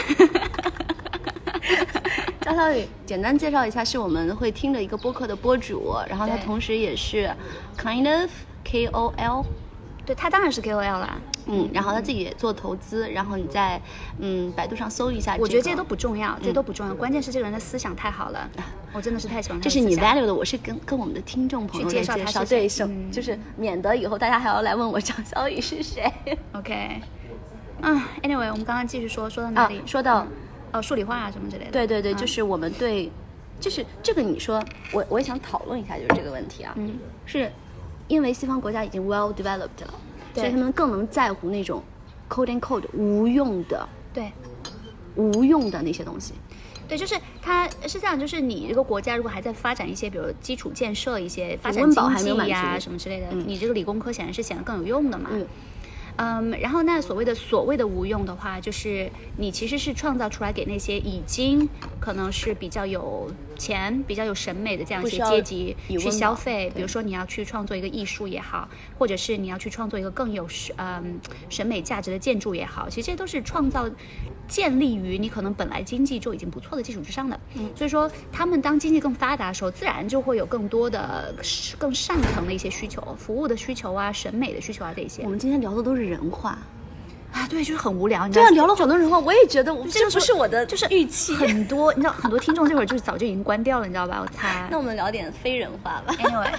张小雨，简单介绍一下，是我们会听的一个播客的播主，然后他同时也是 kind of KOL。对他当然是 KOL 啦。嗯，然后他自己也做投资，然后你在嗯百度上搜一下、我觉得这些都不重要，这些都不重要，关键是这个人的思想太好了，我真的是太喜欢他这是你 value 的，我是跟跟我们的听众朋友介绍介绍，对，手、嗯就是免得以后大家还要来问我 张小雨是谁 OK，嗯，Anyway，我们刚刚继续说，说到哪啊里？。说到哦，数理化啊什么之类的。对对对，嗯就是我们对，就是这个你说，我我也想讨论一下，就是这个问题啊，嗯，是因为西方国家已经 well developed 了，所以他们更能在乎那种 code and code 无用的、对。无用的那些东西。对，就是它是这样，就是你这个国家如果还在发展一些，比如基础建设、一些发展经济呀、足什么之类的，你这个理工科显然是显得更有用的嘛。嗯嗯，然后那所谓的所谓的无用的话，就是你其实是创造出来给那些已经可能是比较有钱、比较有审美的这样一些阶级去消费。比如说你要去创作一个艺术也好，或者是你要去创作一个更有审嗯审美价值的建筑也好，其实这些都是创造。建立于你可能本来经济就已经不错的基础之上的，嗯所以说他们当经济更发达的时候，自然就会有更多的更上层的一些需求，服务的需求啊、审美的需求啊这一些我们今天聊的都是人话，啊，对，就是很无聊，你知道聊了好多人话，我也觉得我这个不是我的就是预期。很多，你知道很多听众这会儿就是早就已经关掉了，你知道吧？我猜。那我们聊点非人话吧。Anyway，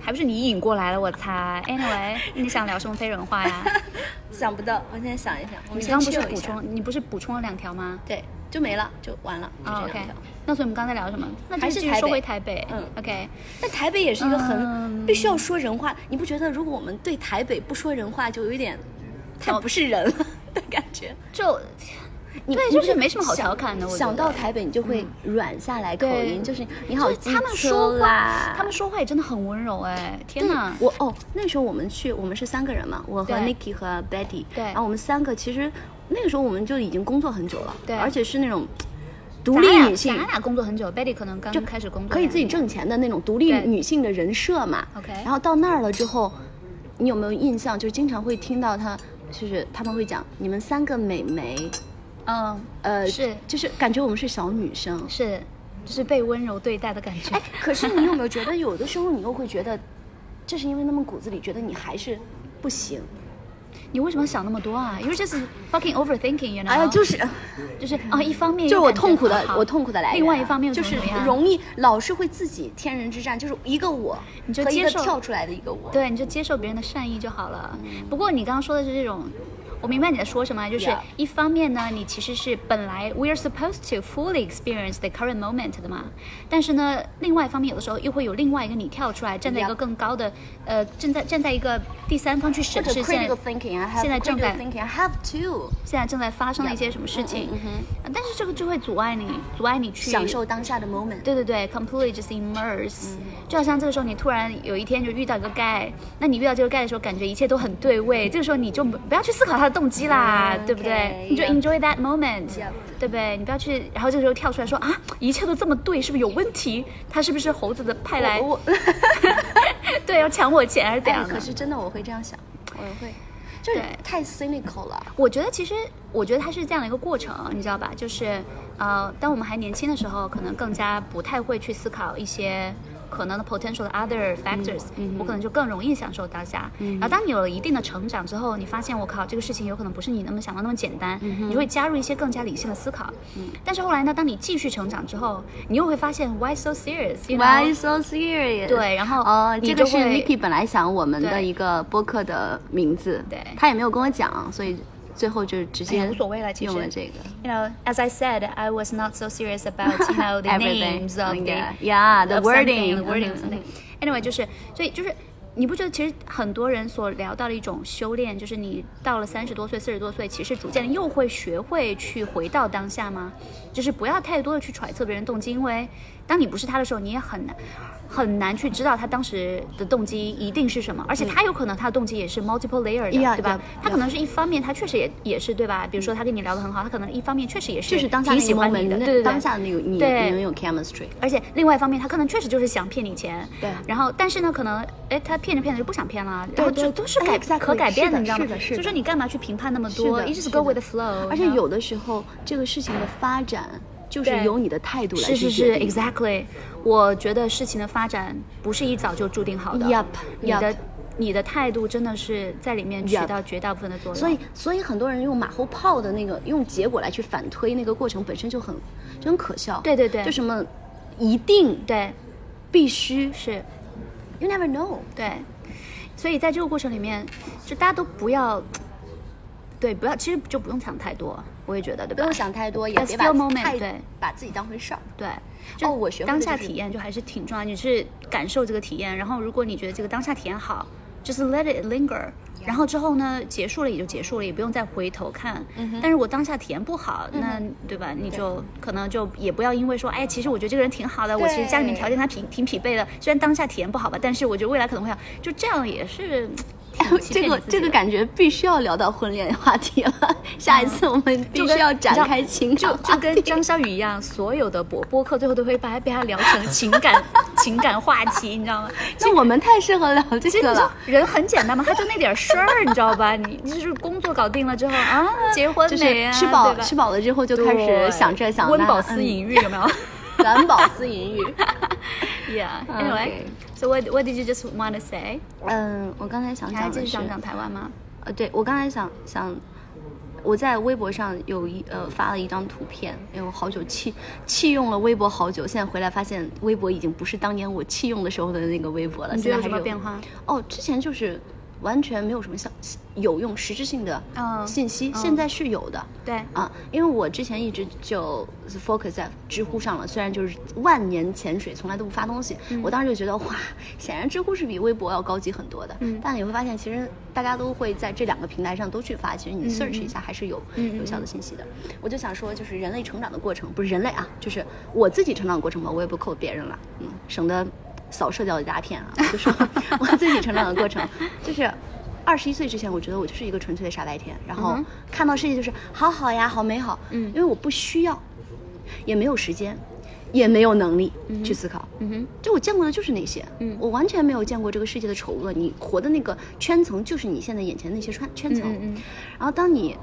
还不是你引过来了，我猜。Anyway，你想聊什么非人话呀？想不到，我现在想一想，我们先你刚刚不是补充，你不是补充了两条吗？对，就没了，就完了，就啊、这条。那所以我们刚才聊什么？那还是说回台北。嗯，OK。那台北也是一个很、嗯必须要说人话，你不觉得如果我们对台北不说人话，就有一点太不是人了的感觉？就对，你对就是没什么好调侃的。我想到台北，你就会软下来口音，就是你好就是他们说话啦，，他们说话也真的很温柔哎！天对哪，我哦，那时候我们去，我们是三个人嘛，我和 Niki 和 Betty，对然后我们三个其实那个时候我们就已经工作很久了，对而且是那种独立女性，咱俩工作很久，Betty 可能刚就开始工作，可以自己。挣钱的那种独立女性的人设嘛。OK 然后到那儿了之后，你有没有印象？就是经常会听到他，就是他们会讲你们三个美眉，嗯，呃，是就是感觉我们是小女生，是，就是被温柔对待的感觉。哎，可是你有没有觉得，有的时候你又会觉得，这是因为他们骨子里觉得你还是不行？你为什么想那么多啊？You're just fucking overthinking，you know？哎呀，就是就是啊，一方面就是我痛苦的，我痛苦的来源。另外一方面就是容易老是会自己天人之战，就是一个我，你就接受跳出来的一个我。对，你就接受别人的善意就好了。嗯不过你刚刚说的是这种，我明白你在说什么，就是一方面呢，你其实是本来 we are supposed to fully experience the current moment 的嘛，但是呢，另外一方面有的时候又会有另外一个你跳出来，站在一个更高的，呃，站在站在一个第三方去审视现在正在 critical thinking，I have to 现在正在发生的一些什么事情。但是这个就会阻碍你，阻碍你去享受当下的 moment。对对对，completely just immerse，、就嗯好像这个时候你突然有一天就遇到一个 guy，那你遇到这个 guy 的时候，感觉一切都很对味，这个时候你就不要去思考他的动机啦，嗯对不对你就 enjoy that moment，、对不对？你不要去，然后这个时候跳出来说啊，一切都这么对，是不是有问题？他是不是猴子的派来？对，要抢我钱还是怎哎，样的？可是真的我会这样想，我也会，就是对太 cynical 了。我觉得其实，我觉得它是这样的一个过程，你知道吧？就是，呃，当我们还年轻的时候，可能更加不太会去思考一些可能的 potential 的 other factors，、我可能就更容易享受当下。然后当你有了一定的成长之后，你发现我靠，这个事情有可能不是你那么想的那么简单，你就会加入一些更加理性的思考。但是后来呢，当你继续成长之后，你又会发现 why so serious？you know？Why so serious？对然后哦，这个是就会 Niki 本来想我们的一个播客的名字，对他也没有跟我讲，所以最后就直接哎呀无所谓了其实用了这个。 You know, as I said, I was not so serious about you know the Everything. names of the Yeah. Yeah, the of something, wording. the wording, 嗯 something. Anyway，就是所以就是。 你不觉得其实很多人所聊到的一种修炼，就是你到了三十多岁、四十多岁，其实逐渐又会学会去回到当下吗？就是不要太多的去揣测别人动机，因为当你不是他的时候，你也很难很难去知道他当时的动机一定是什么，而且他有可能他的动机也是 multiple layer 的 Yeah, 对吧？yeah, 他可能是一方面，他确实也也是对吧？比如说他跟你聊得很好，他可能一方面确实也是就是当下挺喜欢你的，对对对，当下那个你对。你们有 chemistry。而且另外一方面，他可能确实就是想骗你钱，对。然后但是呢，可能哎，他骗着骗着就不想骗了，然后对这都是改可改变的你知道吗？就说你干嘛去评判那么多是的？You just 是 go with the flow，而且有的时候这个事情的发展就是对由你的态度来是是是。，exactly。我觉得事情的发展不是一早就注定好的 Yup，你的你的态度真的是在里面起到绝大部分的作用。所以，所以很多人用马后炮的那个用结果来去反推那个过程本身就很就很可笑。对对对就什么一定对必须是。，you never know。对，所以在这个过程里面，就大家都不要，对，不要，其实就不用想太多，我也觉得，对吧？不用想太多，也别把 moment，太对把自己当回事儿。对，就我学会当下体验就还是挺重要，你是感受这个体验，然后如果你觉得这个当下体验好，就是 let it linger。然后之后呢，结束了也就结束了，也不用再回头看。嗯但是我当下体验不好，那对吧？你就可能就也不要因为说，哎，其实我觉得这个人挺好的，我其实家里面条件他挺挺匹配的，虽然当下体验不好吧，但是我觉得未来可能会好，就这样也是 这个这个感觉必须要聊到婚恋话题了。下一次我们必须要展开情就感就就跟。张小雨一样，所有的播播客最后都会把被他聊成情感 情感话题，你知道吗？那我们太适合聊这个了。人很简单嘛，他就那点事儿，你知道吧？你你就是工作搞定了之后啊，结婚就是没啊？吃饱吃饱了之后就开始想这想那，温饱思淫欲有没有。Yeah. Anyway, Okay. so what what did you just want to say？嗯，我刚才想讲的是，继续讲讲台湾吗？呃，对我刚才想想，我在微博上有一呃发了一张图片，因为我好久弃弃用了微博好久，现在回来发现微博已经不是当年我弃用的时候的那个微博了。你觉得有什么变化？哦，之前就是完全没有什么效有用实质性的嗯信息，嗯现在是有的。对，啊，因为我之前一直就 focus 在知乎上了，虽然就是万年潜水，从来都不发东西，嗯我当时就觉得哇，显然知乎是比微博要高级很多的。嗯但你会发现，其实大家都会在这两个平台上都去发，其实你 search 一下还是有有效的信息的。我就想说，就是人类成长的过程，不是人类啊，就是我自己成长的过程吧，我也不扣别人了，嗯，省得扫社交的鸦片啊。我就说我自己成长的过程，就是。二十一岁之前，我觉得我就是一个纯粹的傻白甜，然后看到世界就是好好呀，好美好，嗯因为我不需要，也没有时间，也没有能力去思考，嗯哼，就我见过的就是那些，嗯我完全没有见过这个世界的丑恶。你活的那个圈层就是你现在眼前的那些圈圈层，嗯嗯嗯然后当你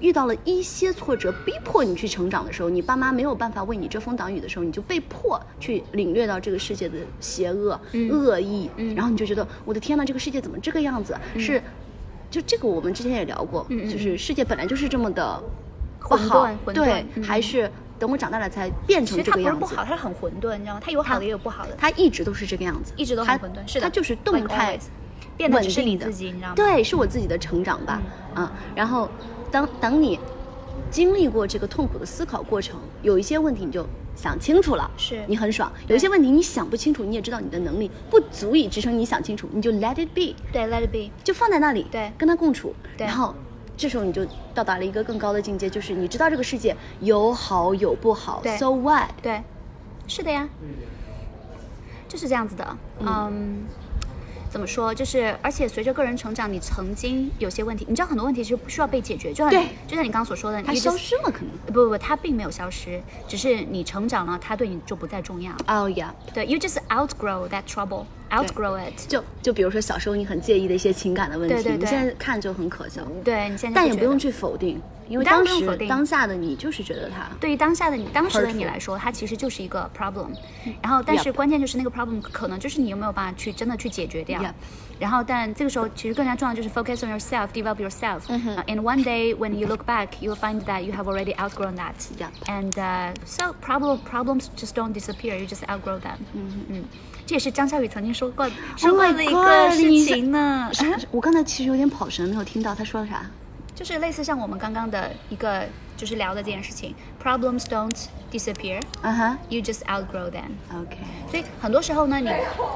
遇到了一些挫折，逼迫你去成长的时候，你爸妈没有办法为你遮风挡雨的时候，你就被迫去领略到这个世界的邪恶、恶意，然后你就觉得我的天呐，这个世界怎么这个样子？是，就这个我们之前也聊过，就是世界本来就是这么的不混好沌，混沌对，嗯还是等我长大了才变成这个样子。它不是不好，它很混沌，你知道吗？它有好的也有不好的，它一直都是这个样子，一直都它很混沌。是的，它就是动态变得稳只是你自己，你知道吗？对，是我自己的成长吧，嗯，然后当等你经历过这个痛苦的思考过程，有一些问题你就想清楚了，是你很爽；有一些问题你想不清楚，你也知道你的能力不足以支撑你想清楚，你就 let it be，对，let it be。就放在那里，对跟他共处，对然后。这时候你就到达了一个更高的境界，就是你知道这个世界有好有不好，so what？对，是的呀，就是这样子的。嗯，怎么说？就是而且随着个人成长，你曾经有些问题，你知道很多问题是不需要被解决，就像对就像你刚刚所说的，它 you 消失了，可能。不不不，它并没有消失，只是你成长了，它对你就不再重要。哦呀，对，you just outgrow that trouble，outgrow it。就就比如说小时候你很介意的一些情感的问题，对对对你现在看就很可笑。对你现在但也不用去否定，因为当时当下的你就是觉得他对于当下的你，当时的你来说，它其实就是一个 problem。然后，但是关键就是那个 problem 可能就是你有没有办法去真的去解决掉。然后，但这个时候其实更加重要就是 focus on yourself, develop yourself. 嗯 Uh, and one day when you look back, you will find that you have already outgrown that. Yup And uh, so problem problems just don't disappear, you just outgrow them. 嗯嗯，这也是张小雨曾经说过说过 Oh 的一个事你情呢。我刚才其实有点跑神，没有听到他说了啥。就是类似像我们刚刚的一个就是聊的这件事情，problems don't disappear, 嗯哼 you just outgrow them.，OK，所以很多时候呢，你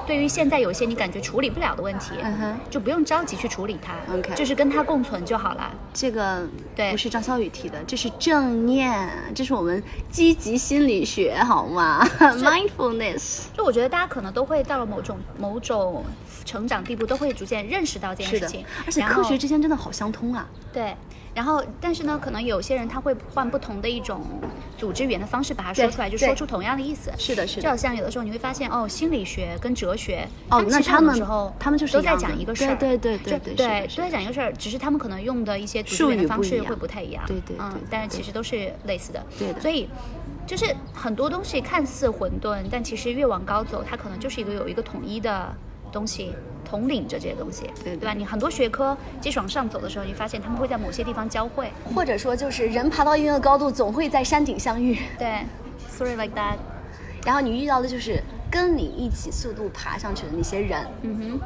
对于现在有些你感觉处理不了的问题，嗯哼就不用着急去处理它 OK 就是跟它共存就好了。这个对不是张小雨提的，这是正念，这是我们积极心理学，好吗？Mindfulness。就我觉得大家可能都会到了某种某种成长地步，都会逐渐认识到这件事情，，而且科学之间真的好相通啊。对。然后，但是呢，可能有些人他会换不同的一种组织语言的方式把它说出来，就说出同样的意思。是的，是的就好。像有的时候你会发现，哦，心理学跟哲学，哦那他们时候他们就是都在讲一个事儿，对对对对对都在讲一个事儿，只是他们可能用的一些组织语言的方式会不太一样，对对对嗯，但是其实都是类似的，对的所以。就是很多东西看似混沌，但其实越往高走，它可能就是一个有一个统一的东西统领着这些东西，对对吧？你很多学科继续往上走的时候，你发现他们会在某些地方交汇，或者说，就是人爬到一定的高度，总会在山顶相遇。对，sorry like that，然后你遇到的就是跟你一起速度爬上去的那些人。嗯哼，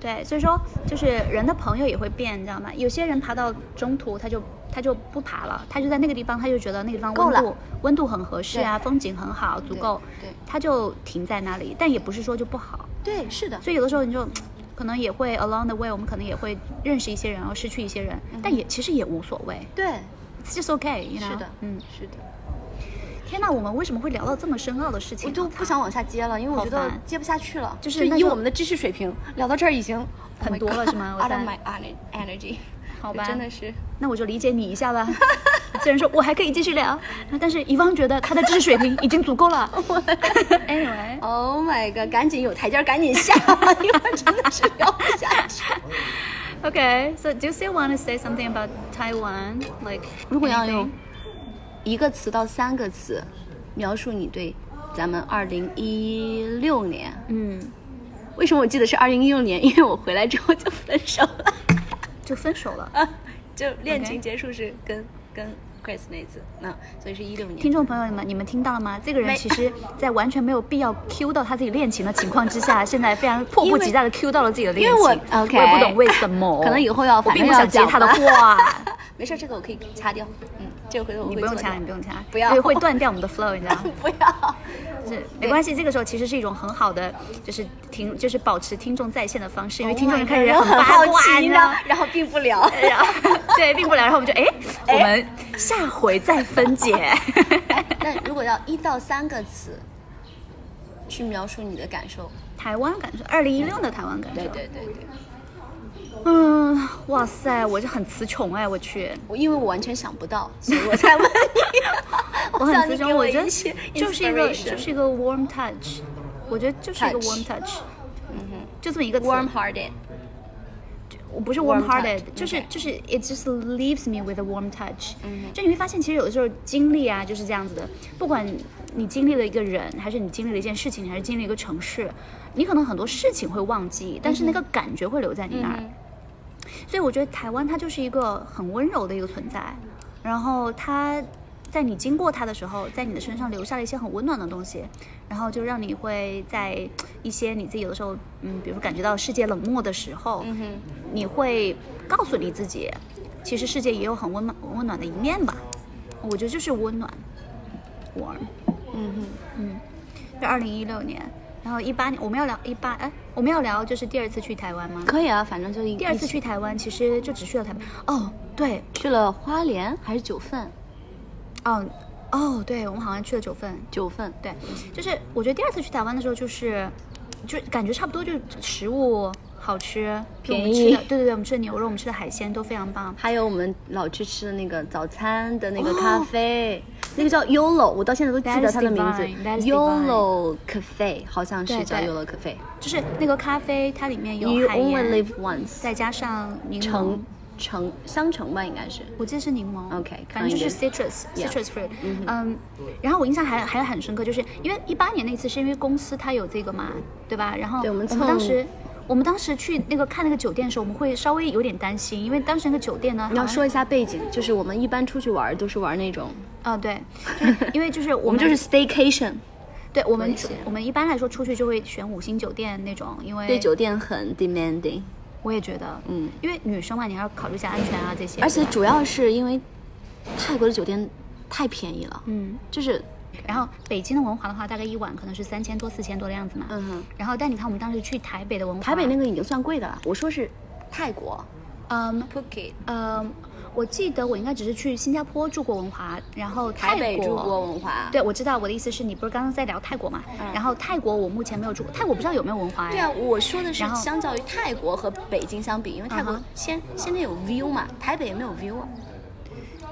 对，所以说就是人的朋友也会变，你知道吗？有些人爬到中途他就他就不爬了，他就在那个地方，他就觉得那个地方温度温度很合适啊，风景很好，足够，对对他就停在那里，但也不是说就不好，对，是的。所以有的时候你就。可能也会 along the way，我们可能也会认识一些人，然后失去一些人，但也其实也无所谓对，，it's just okay，you know？是的，嗯，是的。天哪，我们为什么会聊到这么深奥的事情啊？我就不想往下接了，因为我觉得接不下去了。就是以我们的知识水平，聊到这儿已经很多了是吗 o u t 我 of 在 my ener- energy。好吧真的是。那我就理解你一下吧。虽然说我还可以继续聊，但是乙方觉得他的知识水平已经足够了。anyway，Oh my god！赶紧有台阶儿赶紧下，因为真的是聊不下去。okay, so do you still want to say something about Taiwan? Like，如果要用一个词到三个词描述你对咱们二零一六年，嗯，为什么我记得是二零一六年？因为我回来之后就分手了，就分手了啊。就恋情结束是跟跟 Chris 那次，那所以是一六年。听众朋友们，你们听到了吗？这个人其实，在完全没有必要 Q 到他自己恋情的情况之下，现在非常迫不及待的 Q 到了自己的恋情。因为我 OK 我也不懂为什么，可能以后要要并不想接他的吧话。没事，这个我可以掐掉。嗯，这个回头我会你不用掐，你不用掐，不要会断掉我们的 flow，你知道吗？不要。是没关系，这个时候其实是一种很好的，就是听，就是保持听众在线的方式，因为 Oh 听众就开始很很好奇，呢，然后并不聊。然后对，并不了，然后我们就 哎，我们下回再分解。那如果要一到三个词去描述你的感受，台湾感受，二零一六的台湾感受。对对对对，嗯，哇塞，我就很词穷哎，我去，我因为我完全想不到，所以我才问你。我很词穷，我觉得就是一个就是一个 warm touch，我觉得就是一个 warm touch，嗯哼。就这么一个。warm hearted，我不是 Warm hearted，就是就是 it just leaves me with a warm touch。嗯就你会发现，其实有的时候经历啊就是这样子的，不管你经历了一个人，还是你经历了一件事情，还是经历一个城市，你可能很多事情会忘记，但是那个感觉会留在你那儿。嗯所以我觉得台湾它就是一个很温柔的一个存在，然后它在你经过它的时候，在你的身上留下了一些很温暖的东西，然后就让你会在一些你自己有的时候，嗯，比如感觉到世界冷漠的时候，嗯哼，你会告诉你自己，其实世界也有很温暖温暖的一面吧。我觉得就是温暖，warm。嗯哼，嗯，这二零一六年，然后一八年我们要聊一八，哎，我们要聊就是第二次去台湾吗？可以啊，反正就一第二次去台湾，其实就只去了台北。哦，对，去了花莲还是九份？哦，哦，对，我们好像去了九份。九份，对，就是我觉得第二次去台湾的时候，就是就感觉差不多，就是食物好吃，我们便宜，对对对，我们吃的牛肉，我们吃的海鲜都非常棒。还有我们老去吃的那个早餐的那个哦咖啡，那个叫 Yolo，我到现在都记得它的名字。Yolo Cafe，好像是叫 Yolo Cafe。就是那个咖啡，它里面有 You 海 only 盐，live once，再加上柠檬。橙，橙香橙吧，应该是。我记得是柠檬。OK，反正就是 citrus citrus fruit，嗯，然后我印象还还很深刻，就是因为一八年那次是因为公司它有这个嘛，对吧？然后我们当时我们当时去那个看那个酒店的时候，我们会稍微有点担心，因为当时那个酒店呢，你要说一下背景，就是我们一般出去玩儿都是玩那种，啊，对，就是因为就是 我我们就是 staycation，对我们我们一般来说出去就会选五星酒店那种，因为对酒店很 demanding，我也觉得，嗯，因为女生嘛，你还要考虑一下安全啊这些，而且主要是因为泰国的酒店太便宜了，嗯，就是然后北京的文华的话，大概一晚可能是三千多四千多的样子嘛，嗯。哼，然后但你看我们当时去台北的文华，台北那个已经算贵的了，我说是泰国嗯 Phuket，嗯，我记得我应该只是去新加坡住过文华，然后泰台北国住过文华，对，我知道我的意思是你不是刚刚在聊泰国嘛？嗯。然后泰国我目前没有住过，泰国不知道有没有文华哎。对啊，我说的是相较于泰国和北京相比，因为泰国嗯先先得有 view 嘛，台北也没有 view 啊，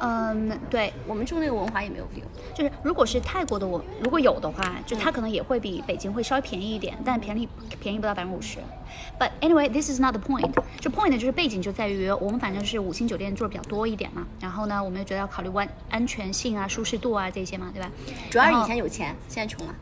嗯，对，我们住那个文华也没有 view。就是如果是泰国的我如果有的话，就它可能也会比北京会稍微便宜一点，但便宜便宜不到百分之五十。But anyway, this is not the point。就 point，就是背景就在于我们反正是五星酒店住的比较多一点嘛，然后呢，我们就觉得要考虑安安全性啊、舒适度啊这些嘛，对吧？主要是以前有钱，现在穷了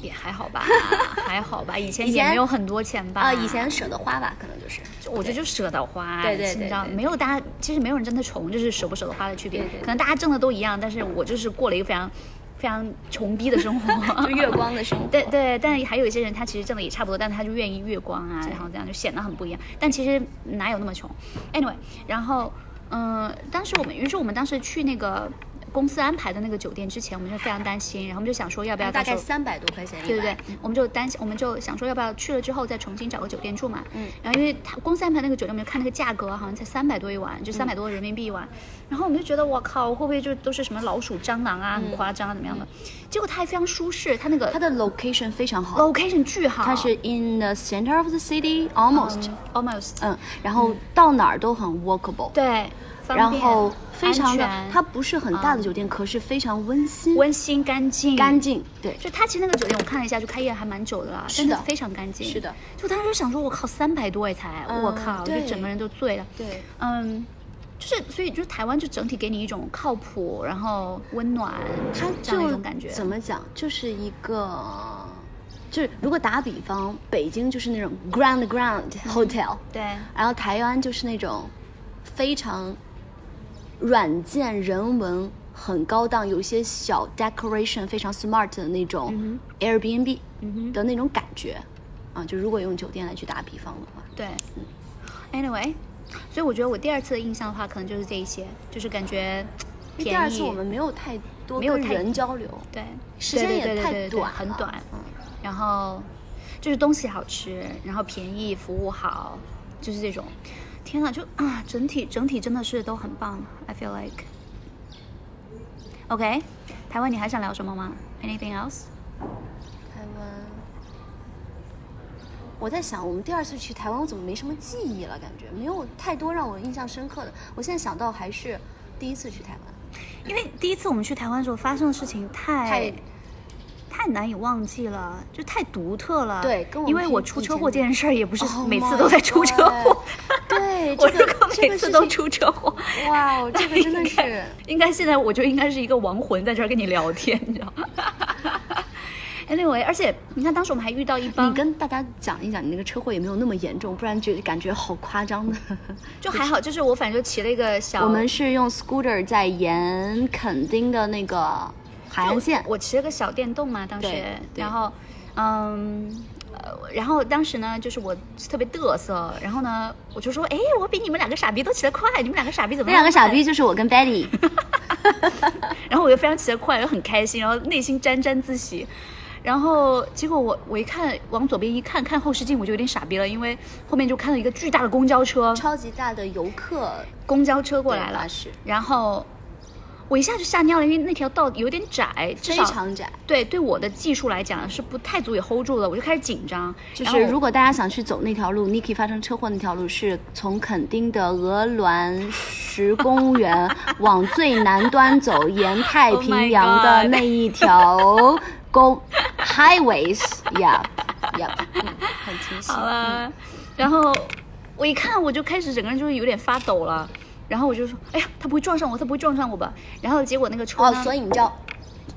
也还好吧，还好吧，以前也没有很多钱吧。啊，以前舍得花吧，可能就是。我觉得就舍得花，对对对你知道没有大家其实没有人真的穷，就是舍不舍得花的区别。可能大家挣的都一样，但是我就是过了一个非常非常穷逼的生活，就 月光的生活。对对，但还有一些人他其实挣的也差不多，但他就愿意月光啊，然后这样就显得很不一样。但其实哪有那么穷？Anyway，然后嗯，当时我们于是我们当时去那个公司安排的那个酒店之前，我们就非常担心，然后我们就想说要不要大概三百多块钱一对对对，我们就担心，我们就想说要不要去了之后再重新找个酒店住嘛。嗯。然后因为他公司安排那个酒店，我们就看那个价格好像才三百多一晚，就三百多人民币一晚。然后我们就觉得我靠，会不会就都是什么老鼠、蟑螂啊，很夸张啊怎么样的？结果它还非常舒适，它那个它的 location 非常好，location 巨好，它是 in the center of the city almost，嗯 almost 嗯，然后到哪儿都很 walkable，对，然后非常的它不是很大的酒店，可是非常温馨、温馨干净。干。净，对，就它其实那个酒店我看了一下，就开业还蛮久的了，是的。真的非常干净。是的，就当时就想说，我靠，三百多也才，嗯我靠，就整个人都醉了。对，嗯，就是所以就是台湾就整体给你一种靠谱，然后温暖，它这样一就种感觉。怎么讲，就是一个，就是如果打比方，北京就是那种 ground ground hotel，、对。然后台湾就是那种非常软件人文很高档，有一些小 decoration 非常 smart 的那种 Airbnb 的那种感觉、啊，就如果用酒店来去打比方的话，对，anyway，所以我觉得我第二次的印象的话，可能就是这一些，就是感觉。第二次我们没有太多跟没有太人交流，对时间也太短了很短。嗯然后就是东西好吃，然后便宜，服务好，就是这种。天呐，就啊，整体整体真的是都很棒。I feel like。OK，台湾你还想聊什么吗？Anything else？台湾，我在想，我们第二次去台湾，我怎么没什么记忆了？感觉没有太多让我印象深刻的。我现在想到还是第一次去台湾，因为第一次我们去台湾的时候发生的事情太太太难以忘记了，就太独特了。对跟我因为我出车祸这件事儿也不是 Oh 每次都在出车祸。对，对，我这个如果每次都出车祸，哇哦，这个真的是。应该现在我就应该是一个亡魂在这儿跟你聊天，你知道吗？Anyway，而且你看当时我们还遇到一帮，你跟大家讲一讲，你那个车祸也没有那么严重，不然觉感觉好夸张的。就还好，就是我反正就骑了一个小，我们是用 scooter 在沿垦丁的那个海岸线，我骑了个小电动嘛，当时然后，嗯。呃，然后当时呢，就是我特别嘚瑟，然后呢，我就说，哎，我比你们两个傻逼都骑得快，你们两个傻逼怎么那两个傻逼？就是我跟 Betty。然后我又非常骑得快，又很开心，然后内心沾沾自喜。然后结果我我一看往左边一看，看后视镜我就有点傻逼了，因为后面就看到一个巨大的公交车，超级大的游客公交车过来了然后我一下就吓尿了，因为那条道有点窄，至非少常窄。对对我的技术来讲是不太足以 hold 住的，我就开始紧张。就是然后如果大家想去走那条路，Niki 发生车祸那条路是从垦丁的鹅銮石公园往最南端走，沿太平洋 Oh 的 God 那一条公 highways，yeah，yeah，嗯，很清晰。好了，然后我一看我就开始整个人就是有点发抖了，然后我就说，哎呀，他不会撞上我，他不会撞上我吧？然后结果那个车哦，呢所以你知道，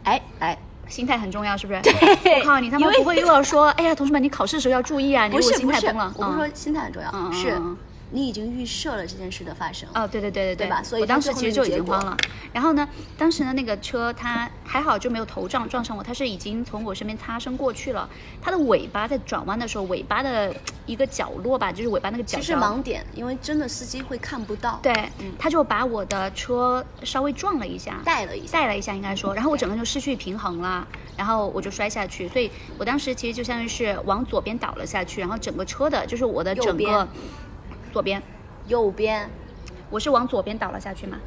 哎哎，心态很重要，是不是？我靠，你他妈不会又要说，哎呀，同学们，你考试的时候要注意啊！你如果心态崩了，嗯我不是说心态很重要，是嗯你已经预设了这件事的发生。哦，对对对对对吧所以我当时其实就已经慌了。然后呢，当时呢那个车它还好就没有头撞撞上我，它是已经从我身边擦身过去了。它的尾巴在转弯的时候，尾巴的一个角落吧，就是尾巴那个角其实角。盲点，因为真的司机会看不到，对，他就把我的车稍微撞了一下，带了一下。带了一下，应该说，然后我整个就失去平衡了，然后我就摔下去，所以我当时其实就相当于是往左边倒了下去，然后整个车的就是我的整个左边，右边。我是往左边倒了下去嘛，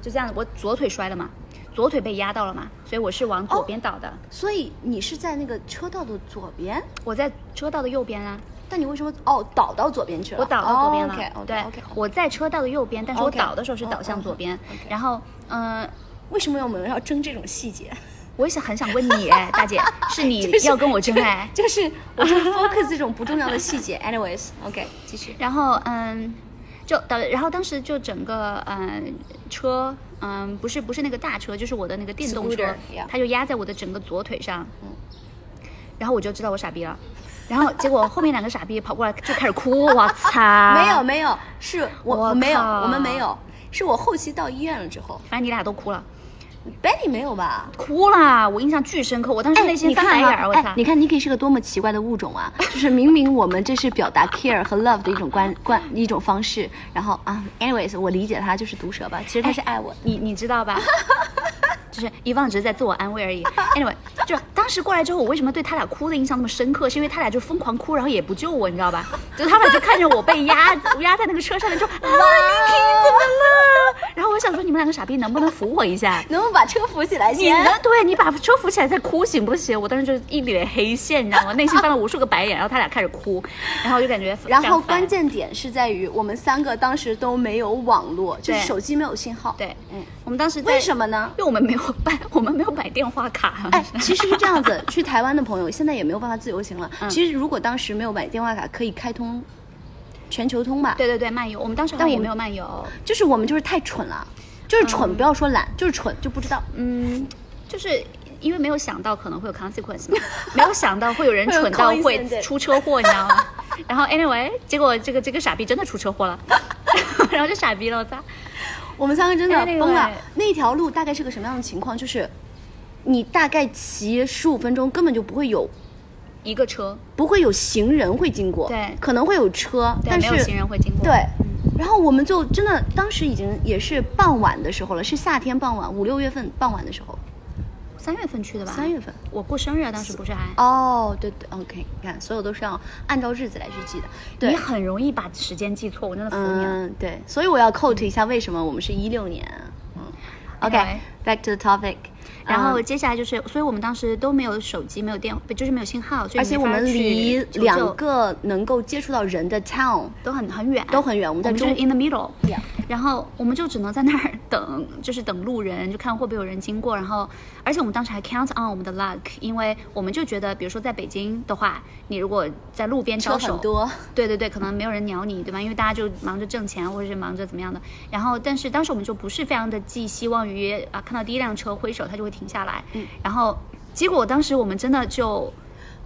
就这样，我左腿摔了嘛，左腿被压到了嘛，所以我是往左边倒的，所以你是在那个车道的左边，我在车道的右边啊，但你为什么？哦倒到左边去了？我倒到左边了，OK OK 对 OK，我在车道的右边，但是我倒的时候是倒向左边，OK 然后嗯。为什么我们要争这种细节？我也想很想问你，哎，大姐，是你要跟我争爱？就是我就 focus 这种不重要的细节。Anyways，OK，、继续。然后嗯，就当然后当时就整个嗯车嗯不是不是那个大车，就是我的那个电动车它就压在我的整个左腿上，然后我就知道我傻逼了。然后结果后面两个傻逼跑过来就开始哭，我 操！没有，没有，是我没有，我们没有，是我后期到医院了之后反正你俩都哭了，，Betty 没有吧？哭了，我印象巨深刻，我当时内心翻白眼儿，我操哎！！你看 Niki 是个多么奇怪的物种啊！就是明明我们这是表达 care 和 love 的一种关关一种方式，然后啊，anyways，我理解他就是毒舌吧，其实他是爱我的。你 你知道吧？就是伊旺只是在自我安慰而已。Anyway，就当时过来之后，我为什么对他俩哭的印象那么深刻？是因为他俩就疯狂哭，然后也不救我，你知道吧？就他们俩就看着我被压压在那个车上面，就啊，你怎么了？然后我想说，你们两个傻逼能不能扶我一下？能不能把车扶起来你先？能对你把车扶起来再哭行不行？我当时就一脸黑线，你知道吗？内心翻了无数个白眼，然后他俩开始哭，然后我就感觉然后关键点是在于我们三个当时都没有网络，就是手机没有信号。对，嗯，我们当时为什么呢？因为我们没有 办，我们没有买电话卡。哎，其实是这样子，去台湾的朋友现在也没有办法自由行了。嗯其实如果当时没有买电话卡，可以开通全球通吧？对对对，漫游，我们当时好但我没有漫游。就是我们就是太蠢了，就是蠢，不要说懒，就是蠢，就不知道。嗯，就是因为没有想到可能会有 consequence，嘛没有想到会有人 蠢到会出车祸，你知道吗？然后 anyway，结果这个这个傻逼真的出车祸了，然后就傻逼了，我操！我们三个真的崩了。那条路大概是个什么样的情况？就是你大概骑十五分钟，根本就不会有一个车，不会有行人会经过，对可能会有车，但是没有行人会经过。对，然后我们就真的当时已经也是傍晚的时候了，是夏天傍晚，五六月份傍晚的时候，三月份去的吧？三月份。我过生日啊，当时不是还。哦，对对，OK，你看，所有都是要按照日子来去记的。对你，很容易把时间记错，我真的服你了。嗯，对，所以我要 quote 一下为什么我们是一六年。嗯 Anyway，OK，back、to the topic。然后嗯接下来就是，所以我们当时都没有手机，没有电，就是没有信号，所以而且我们离两个能够接触到人的 town 都很很远，都很远，我们在中 in the middle。Yeah 然后我们就只能在那儿等，就是等路人，就看会不会有人经过。然后，而且我们当时还 count on 我们的 luck，因为我们就觉得，比如说在北京的话，你如果在路边招手，多，对对对，可能没有人鸟你，对吧？因为大家就忙着挣钱，或者是忙着怎么样的。然后，但是当时我们就不是非常的寄希望于啊，看到第一辆车挥手，它就会停下来。嗯然后，结果当时我们真的就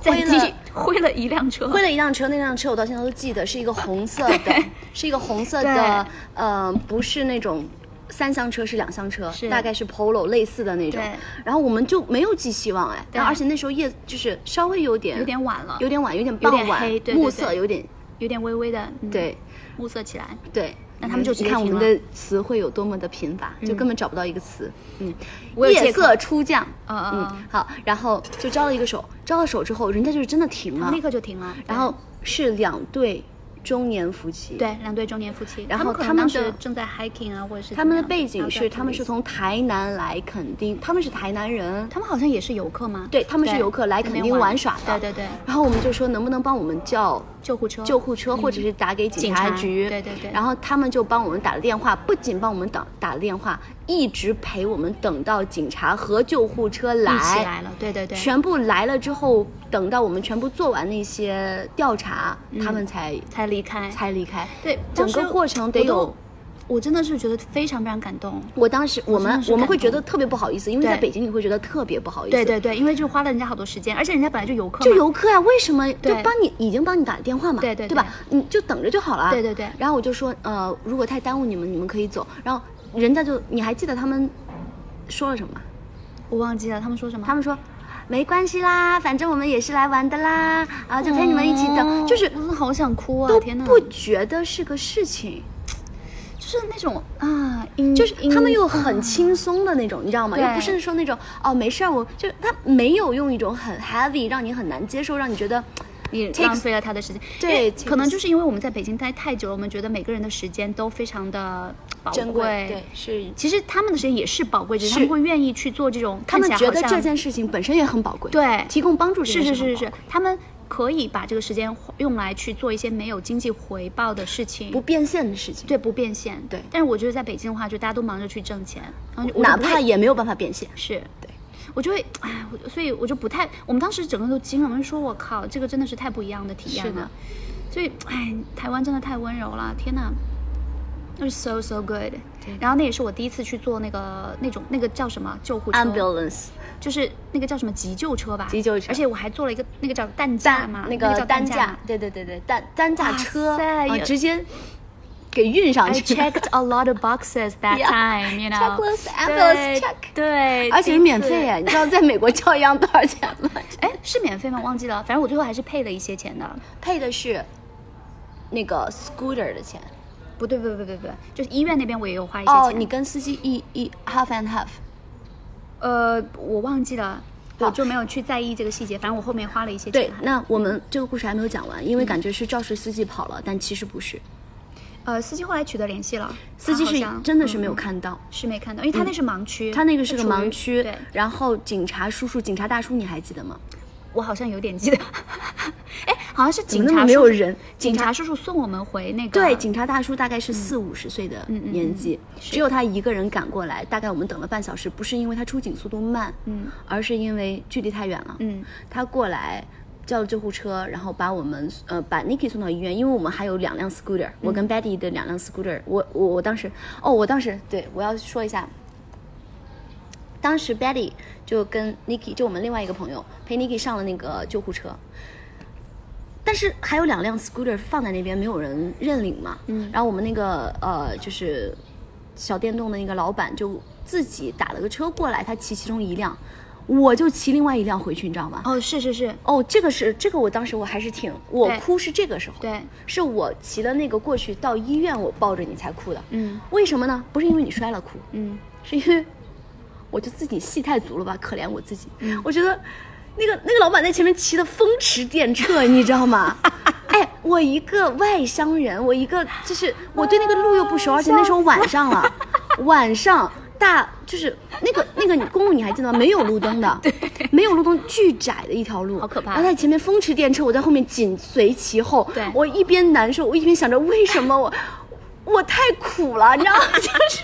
在挥了 挥了一辆车，挥了一辆车，那辆车我到现在都记得，是一个红色的，是一个红色的，呃，不是那种三厢车，是两厢车，大概是 Polo 类似的那种对。然后我们就没有寄希望哎，对然后而且那时候夜就是稍微有点有点晚了，有点晚，有点傍晚黑，对对暮色有点有点微微的，嗯、对暮色起来。对。那他们就看我们的词汇有多么的贫乏，就根本找不到一个词。嗯，夜色初降。嗯嗯嗯嗯，好，然后就招了一个手，招了手之后，人家就是真的停了立，刻就停了。然后是两对中年夫妻。对两对中年夫妻，然后他们的正在 hiking 啊，或者是他们的背景是，他们是，从台南来垦丁，他们是台南人，他们好像也是游客吗？对他们是游客来垦丁玩。耍的。对对对，然后我们就说能不能帮我们叫救护车，救护车，或者是打给警察局。对对对。然后他们就帮我们打了电话，不仅帮我们打打了电话，一直陪我们等到警察和救护车一起来。来了，对对对，全部来了之后，等到我们全部做完那些调查，他们才才离开。才离开。对，整个过程得有。我真的是觉得非常非常感动。我当时我们我们会觉得特别不好意思，因为在北京你会觉得特别不好意思。对对对，因为就花了人家好多时间，而且人家本来就游客，就游客啊，为什么就帮你已经帮你打了电话嘛，对对对吧？你就等着就好了。对对对然后我就说，呃，如果太耽误你们，你们可以走。然后人家就，你还记得他们说了什么吗？我忘记了他们说什么。他们说。没关系啦，反正我们也是来玩的啦，啊，就陪你们一起等，哦就是好想哭啊！天哪，不觉得是个事情，就是那种啊，就是他们又很轻松的那种，你知道吗？又不是说那种哦没事儿，我就他没有用一种很 heavy 让你很难接受，让你觉得浪费了他的时间。对可能就是因为我们在北京待太久了，我们觉得每个人的时间都非常的宝珍贵，对，是。其实他们的时间也是宝贵，只是。是他们会愿意去做这种他们觉得这件事情本身也很宝贵，对。提供帮助是是是是是，他们可以把这个时间用来去做一些没有经济回报的事情，不变现的事情，对不变现。对。但是我觉得在北京的话，就大家都忙着去挣钱，哪怕也没有办法变现。是。对。我就会，哎，我所以我就不太，我们当时整个都惊了，我就说，我靠，这个真的是太不一样的体验是的。了。所以，哎，台湾真的太温柔了，天哪，那是 so so good。然后那也是我第一次去坐那个那种那个叫什么救护车？Ambulance 就是那个叫什么急救车吧，急救车。而且我还坐了一个那个叫担架嘛，那个叫担架。架，。对对对对，担担架车。啊，直接给运上 I 去，checked a lot of boxes that time, you know. Checklist, ambulance 对 check 对，而且是免费哎。哎！你知道在美国交一样多少钱吗？哎，是免费吗？忘记了，反正我最后还是配了一些钱的。配的是那个 scooter 的钱不对，不对，不对，不对，就是医院那边我也有花一些哦，钱。你跟司机一一 half and half。呃，我忘记了，好我就没有去在意这个细节。反正我后面花了一些钱，对。那我们这个故事还没有讲完，因为感觉是肇事司机跑了，但其实不是，呃，司机后来取得联系了，司机是真的是没有看到。是没看到，因为他那是盲区，他那个是个盲区对，，然后警察叔叔、警察大叔，你还记得吗？我好像有点记得，哎，好像是警察叔叔有人警察叔叔送我们回那个对，警察大叔大概是四五十岁的年纪，只有他一个人赶过来，大概我们等了半小时，不是因为他出警速度慢，嗯，而是因为距离太远了，嗯，他过来。叫了救护车，然后把我们呃把 Niki 送到医院，因为我们还有两辆 scooter，、我跟 Betty 的两辆 scooter，我我我当时哦，我当时对我要说一下，当时 Betty 就跟 Niki 就我们另外一个朋友陪 Niki 上了那个救护车，但是还有两辆 scooter 放在那边，没有人认领嘛。嗯。然后我们那个呃，就是小电动的那个老板就自己打了个车过来，他骑其中一辆，我就骑另外一辆回去，你知道吗？哦，是是是，哦，这个是这个，我当时我还是挺，我哭是这个时候，对，是我骑了那个过去到医院，我抱着你才哭的。嗯为什么呢？不是因为你摔了哭，嗯，是因为我就自己戏太足了吧，可怜我自己。嗯我觉得那个那个老板在前面骑的风驰电掣，你知道吗？哎，我一个外乡人，我一个就是我对那个路又不熟，而且那时候晚上了，晚上大就是那个那个公路你还记得吗？没有路灯的，没有路灯，巨窄的一条路，好可怕然后在前面风驰电掣，我在后面紧随其后，对我一边难受，我一边想着为什么我。我太苦了，你知道吗？就是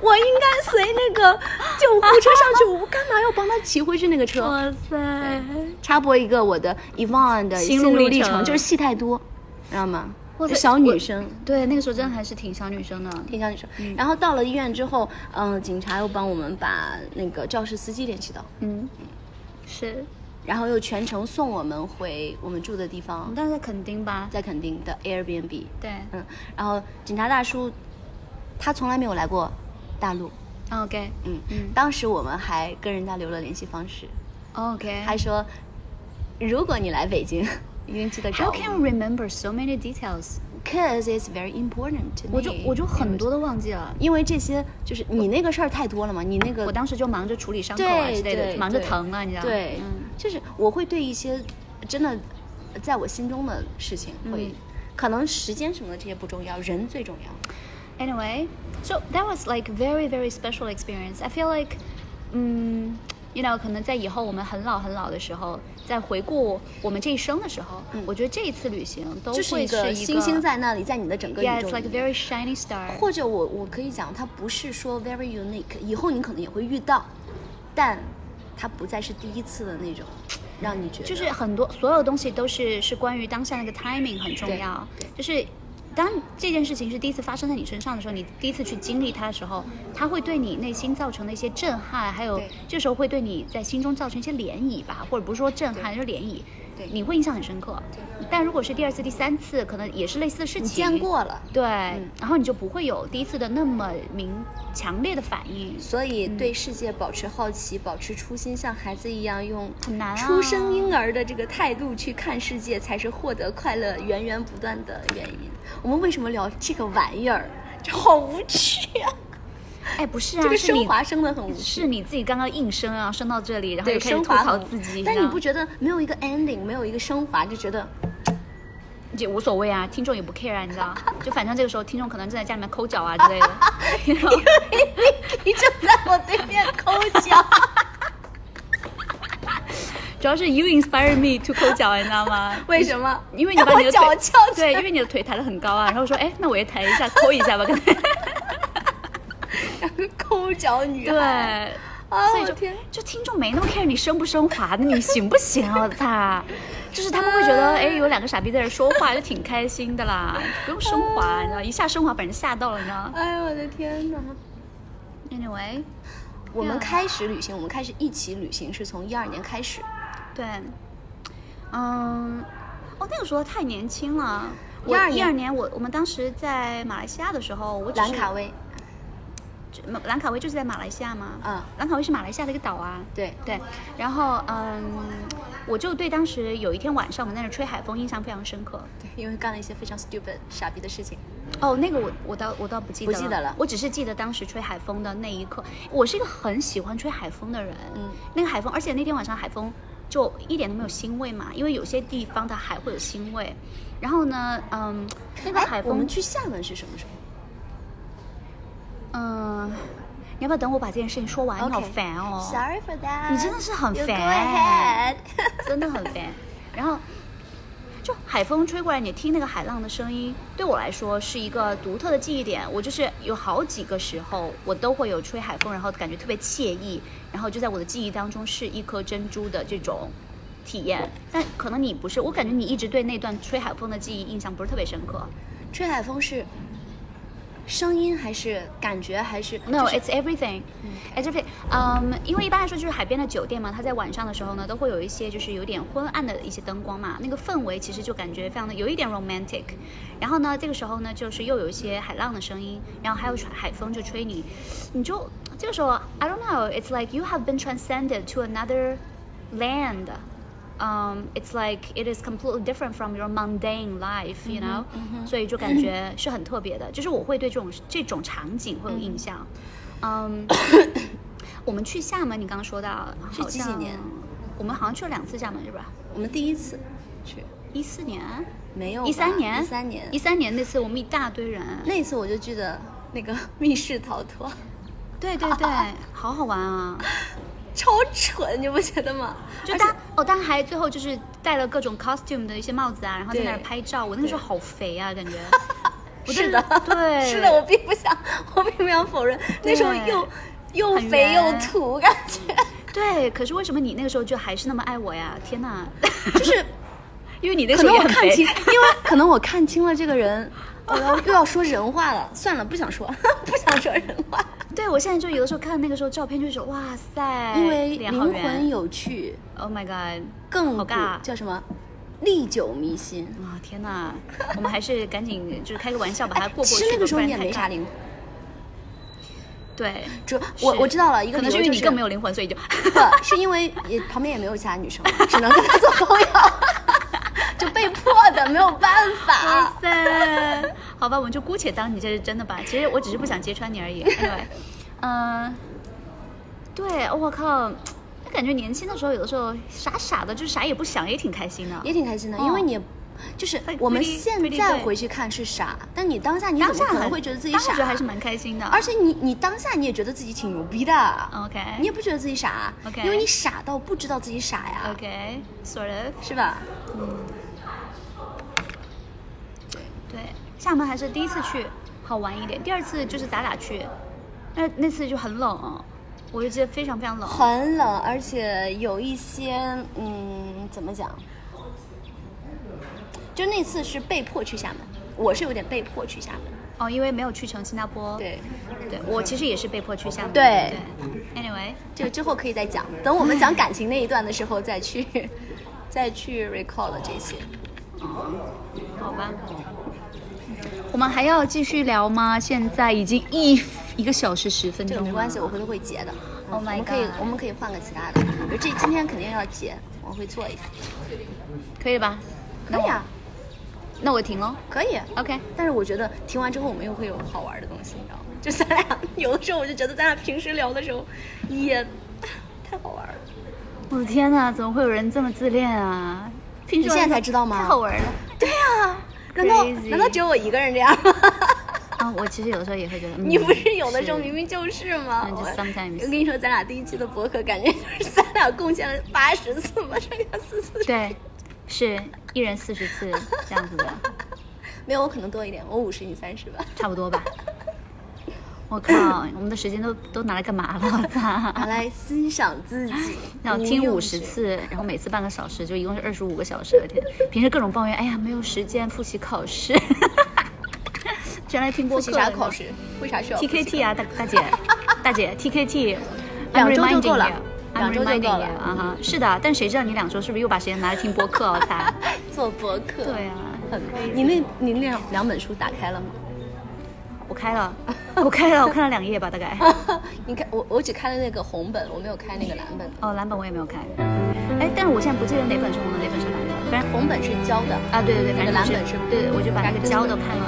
我应该随那个救护车上去，我干嘛要帮他骑回去那个车？哇塞！插播一个我的 Evon 的心心路路历程历程，就是戏太多，知道吗？小女生。对，那个时候真的还是挺小女生的。挺小女生，然后到了医院之后，嗯，警察又帮我们把那个肇事司机联系到，嗯，是。然后又全程送我们回我们住的地我方但是在垦丁吧？在垦丁的 Airbnb。对。嗯，然后警察大叔，他从来没有来过大陆，OK 嗯嗯当时我们还跟人家留了联系方式，OK。还说，如果你来北京，一定记得找 How 我 can you remember so many details？ ，cause it's very important to me。我就我就很多都忘记了。因为这些就是你那个事儿太多了嘛，你那个我当时就忙着处理伤口啊对之类的，对忙着对疼了，你知道吗？对，嗯，就是我会对一些真的在我心中的事情会，嗯可能时间什么的这些不重要，人最重要。 Anyway, so that was like very very special experience. I feel like, 嗯 ，you know，可能在以后我们很老很老的时候，在回顾我们这一生的时候，我觉得这一次旅行都是一会是一个星星在那里，在你的整个宇 Yeah, 宙 it's like very shiny star. 或者我我可以讲，它不是说 very unique，以后你可能也会遇到，但它不再是第一次的那种，让你觉得就是很多所有东西都是是关于当下那个 timing 很重要对，就是。当这件事情是第一次发生在你身上的时候，你第一次去经历它的时候，它会对你内心造成的一些震撼，还有这时候会对你在心中造成一些涟漪吧，或者不是说震撼，就是涟漪，对你会印象很深刻。但如果是第二次、第三次，可能也是类似的事情，你见过了。对，然后你就不会有第一次的那么明强烈的反应。所以对世界保持好奇，保持初心，像孩子一样用很难啊出生婴儿的这个态度去看世界，才是获得快乐源源不断的原因。我们为什么聊这个玩意儿？这好无趣啊！哎，不是啊，这个升华升的很无趣。是你自己刚刚硬升啊，升到这里，然后开始吐槽自己，但你不觉得没有一个 ending，没有一个升华，就觉得也无所谓啊，听众也不 care 啊，你知道？就反正这个时候听众可能正在家里面抠脚啊之类的，然后你正在我对面抠脚。主要是 you inspire me to 抠脚，你知道吗？为什么？因为你把你的腿脚翘起来对，因为你的腿抬得很高啊，然后说，哎，那我也抬一下，抠一下吧，刚才。抠脚女对，啊，所以就！就听众没那么 care 你升不升华的，你行不行啊？我操！就是他们会觉得，哎，有两个傻逼在这说话，就挺开心的啦，不用升华，你知道，一下升华把人吓到了，你知道哎呦我的天哪！？Anyway，我们开始旅行，我们开始一起旅行是从一二年开始。对，嗯，哦，那个时候太年轻了。我12一二年年我我们当时在马来西亚的时候，我只是兰卡威，兰卡威就是在马来西亚嘛，嗯兰卡威是马来西亚的一个岛啊，对对，然后嗯，我就对当时有一天晚上我们在那吹海风印象非常深刻。对，因为干了一些非常 stupid 傻逼的事情。哦，那个我我倒我倒不记得不记得了我只是记得当时吹海风的那一刻。我是一个很喜欢吹海风的人，嗯，那个海风，而且那天晚上海风就一点都没有腥味嘛，因为有些地方的海会有腥味。然后呢，嗯，那个海风我们风，去厦门是什么时候？嗯，你要不要等我把这件事情说完？你好烦哦 Sorry for that。你真的是很烦 真的很烦。然后就海风吹过来，你听那个海浪的声音，对我来说是一个独特的记忆点。我就是有好几个时候，我都会有吹海风，然后感觉特别惬意，然后就在我的记忆当中是一颗珍珠的这种体验。但可能你不是，我感觉你一直对那段吹海风的记忆印象不是特别深刻。吹海风是声音还是感觉还是 No, 就是 it's everything. It's everything. 嗯、因为一般来说就是海边的酒店嘛，它在晚上的时候呢，都会有一些就是有点昏暗的一些灯光嘛，那个氛围其实就感觉非常的有一点 romantic。然后呢，这个时候呢，就是又有一些海浪的声音，然后还有海风就吹你，你就这个时候 I don't know, it's like you have been transcended to another land. Um, it's like it is completely different from your mundane life, you know，、所以就感觉是很特别的。就是我会对这种这种场景会有印象。嗯，我们去厦门，你刚刚说到是好像几几年？我们好像去了两次厦门，是吧？我们第一次去，一四年、没有吧一三年、一三年一三年那次我们一大堆人，那次我就记得那个密室逃脱，对对对，好好玩啊！超蠢，你不觉得吗？就大哦，当然还最后就是戴了各种 costume 的一些帽子啊，然后在那儿拍照。我那个时候好肥啊，感觉 是的，对 是的，我并不想，我并不想否认，那时候又又肥又圆土，感觉 对，可是为什么你那个时候就还是那么爱我呀？天哪，就是因为你那个时候可能我看清，因为可能我看清了这个人，我要又要说人话了，算了，不想说，不想说人话，对我现在就有的时候看那个时候照片，就说哇塞，因为灵魂有趣，，Oh my god，更不好尬叫什么历久弥新。啊天哪，我们还是赶紧就是开个玩笑把它过过去吧。其实那个时候你也没啥灵魂，对，主我我知道了，一个可能是因为你更没有灵魂，所以就不是因为也旁边也没有其他女生，只能跟他做朋友，就被迫的，没有办法哇法。塞，好吧，我们就姑且当你这是真的吧。其实我只是不想揭穿你而已。Anyway，嗯、对，我靠，感觉年轻的时候有的时候傻傻的，就是啥也不想，也挺开心的。也挺开心的，哦因为你也就是哎我们现在回去看是傻，但你当下你怎么可能会觉得自己傻？还是蛮开心的。而且你你当下你也觉得自己挺牛逼的 OK 你也不觉得自己傻 OK 因为你傻到不知道自己傻呀 OK，sort of，是吧？嗯对，厦门还是第一次去，好玩一点。第二次就是咱俩去，那那次就很冷，我就记得非常非常冷。很冷，而且有一些嗯，怎么讲？就那次是被迫去厦门，我是有点被迫去厦门。哦，因为没有去成新加坡。对，对，我其实也是被迫去厦门。对对，anyway，这个之后可以再讲，等我们讲感情那一段的时候再去，再去 recall 了这些。好吧。我们还要继续聊吗？现在已经一一个小时十分。这个没关系，我回头会截的。Oh 我们可以我们可以换个其他的，这今天肯定要截，我会做一下。可以吧？可以啊，那我停了。可以。OK，但是我觉得停完之后，我们又会有好玩的东西，你知道吗？就咱俩有的时候，我就觉得咱俩平时聊的时候也 太好玩了。我的天哪，怎么会有人这么自恋啊？你现在才知道吗太好玩了。对呀、难道难道只有我一个人这样吗？啊，我其实有的时候也会觉得，嗯你不是有的时候明明就是吗？嗯我 just sometimes 我跟你说，咱俩第一期的博客感觉就是咱俩贡献了八十次吧，剩下四次。对，是一人四十次这样子的，没有，我可能多一点，我五十，你三十吧。差不多吧。我靠，我们的时间都都拿来干嘛了？我操！拿来欣赏自己，要听五十次，然后每次半个小时，就一共是二十五个小时了。天，平时各种抱怨，哎呀，没有时间复习考试，居然来听播复客了习啥考试？为啥需要？TKT 啊，大大姐，大姐，TKT，两周就够了两周就够了啊哈，是的，但谁知道你两周是不是又把时间拿来听播客？我猜。做播客？对啊，很。你那你那两两本书打开了吗？我开了，我开了，我看了两页吧，大概。你看我我只开了那个红本，我没有开那个蓝本。哦，蓝本我也没有开。哎，但是我现在不记得哪本是红的，哪本是蓝的。反正红本是胶的，啊，对对对，反正蓝就本是对，我就把那个胶的看了，